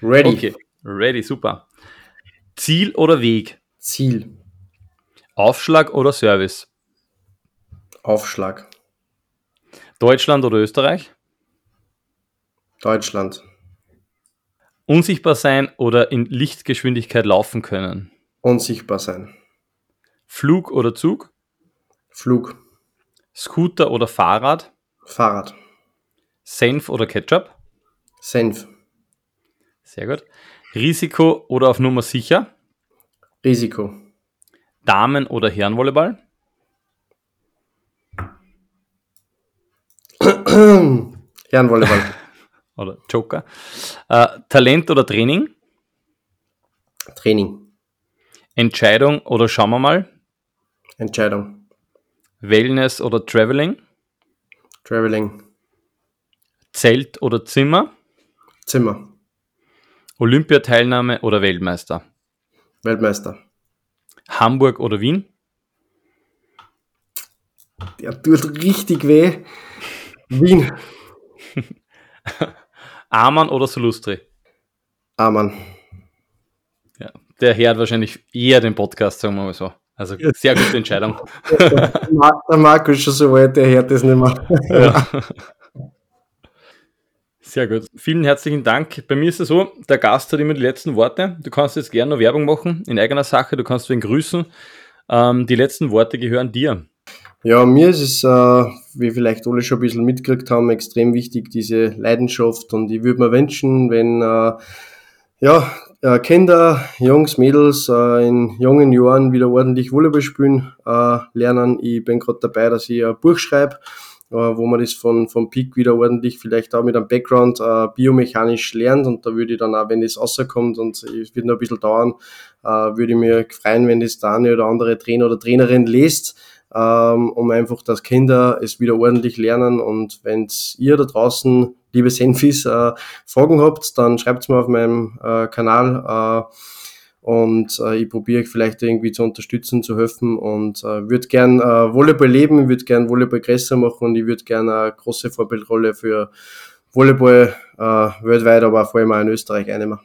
Ready. Okay. Ready, super. Ziel oder Weg? Ziel. Aufschlag oder Service? Aufschlag. Deutschland oder Österreich? Deutschland. Unsichtbar sein oder in Lichtgeschwindigkeit laufen können? Unsichtbar sein. Flug oder Zug? Flug. Scooter oder Fahrrad? Fahrrad. Senf oder Ketchup? Senf. Sehr gut. Risiko oder auf Nummer sicher? Risiko. Damen- oder Herrenvolleyball? Herrenvolleyball. oder Joker. Äh, Talent oder Training? Training. Entscheidung oder schauen wir mal? Entscheidung. Wellness oder Traveling? Traveling. Zelt oder Zimmer? Zimmer. Olympiateilnahme oder Weltmeister? Weltmeister. Hamburg oder Wien? Der tut richtig weh. Wien. Amann oder Solustri? Amann. Ja, der hört wahrscheinlich eher den Podcast, sagen wir mal so. Also sehr gute Entscheidung. der Marco ist schon so weit, der hört das nicht mehr. Ja. Sehr gut. Vielen herzlichen Dank. Bei mir ist es so, der Gast hat immer die letzten Worte. Du kannst jetzt gerne noch Werbung machen in eigener Sache. Du kannst wen grüßen. Ähm, die letzten Worte gehören dir. Ja, mir ist es, äh, wie vielleicht alle schon ein bisschen mitgekriegt haben, extrem wichtig, diese Leidenschaft. Und ich würde mir wünschen, wenn äh, ja, äh, Kinder, Jungs, Mädels äh, in jungen Jahren wieder ordentlich Volleyball spielen äh, lernen. Ich bin gerade dabei, dass ich ein Buch schreibe wo man das von, vom Peak wieder ordentlich vielleicht auch mit einem Background äh, biomechanisch lernt. Und da würde ich dann auch, wenn das rauskommt und es wird noch ein bisschen dauern, äh, würde ich mir freuen, wenn das der eine oder andere Trainer oder Trainerin liest, ähm, um einfach, dass Kinder es wieder ordentlich lernen. Und wenn ihr da draußen, liebe Senfis, äh, Fragen habt, dann schreibt mir auf meinem äh, Kanal äh, und äh, ich probiere vielleicht irgendwie zu unterstützen, zu helfen und äh, würde gern äh, Volleyball leben, würde gern Volleyball größer machen und ich würde gern eine große Vorbildrolle für Volleyball äh, weltweit, aber vor allem auch in Österreich einnehmen.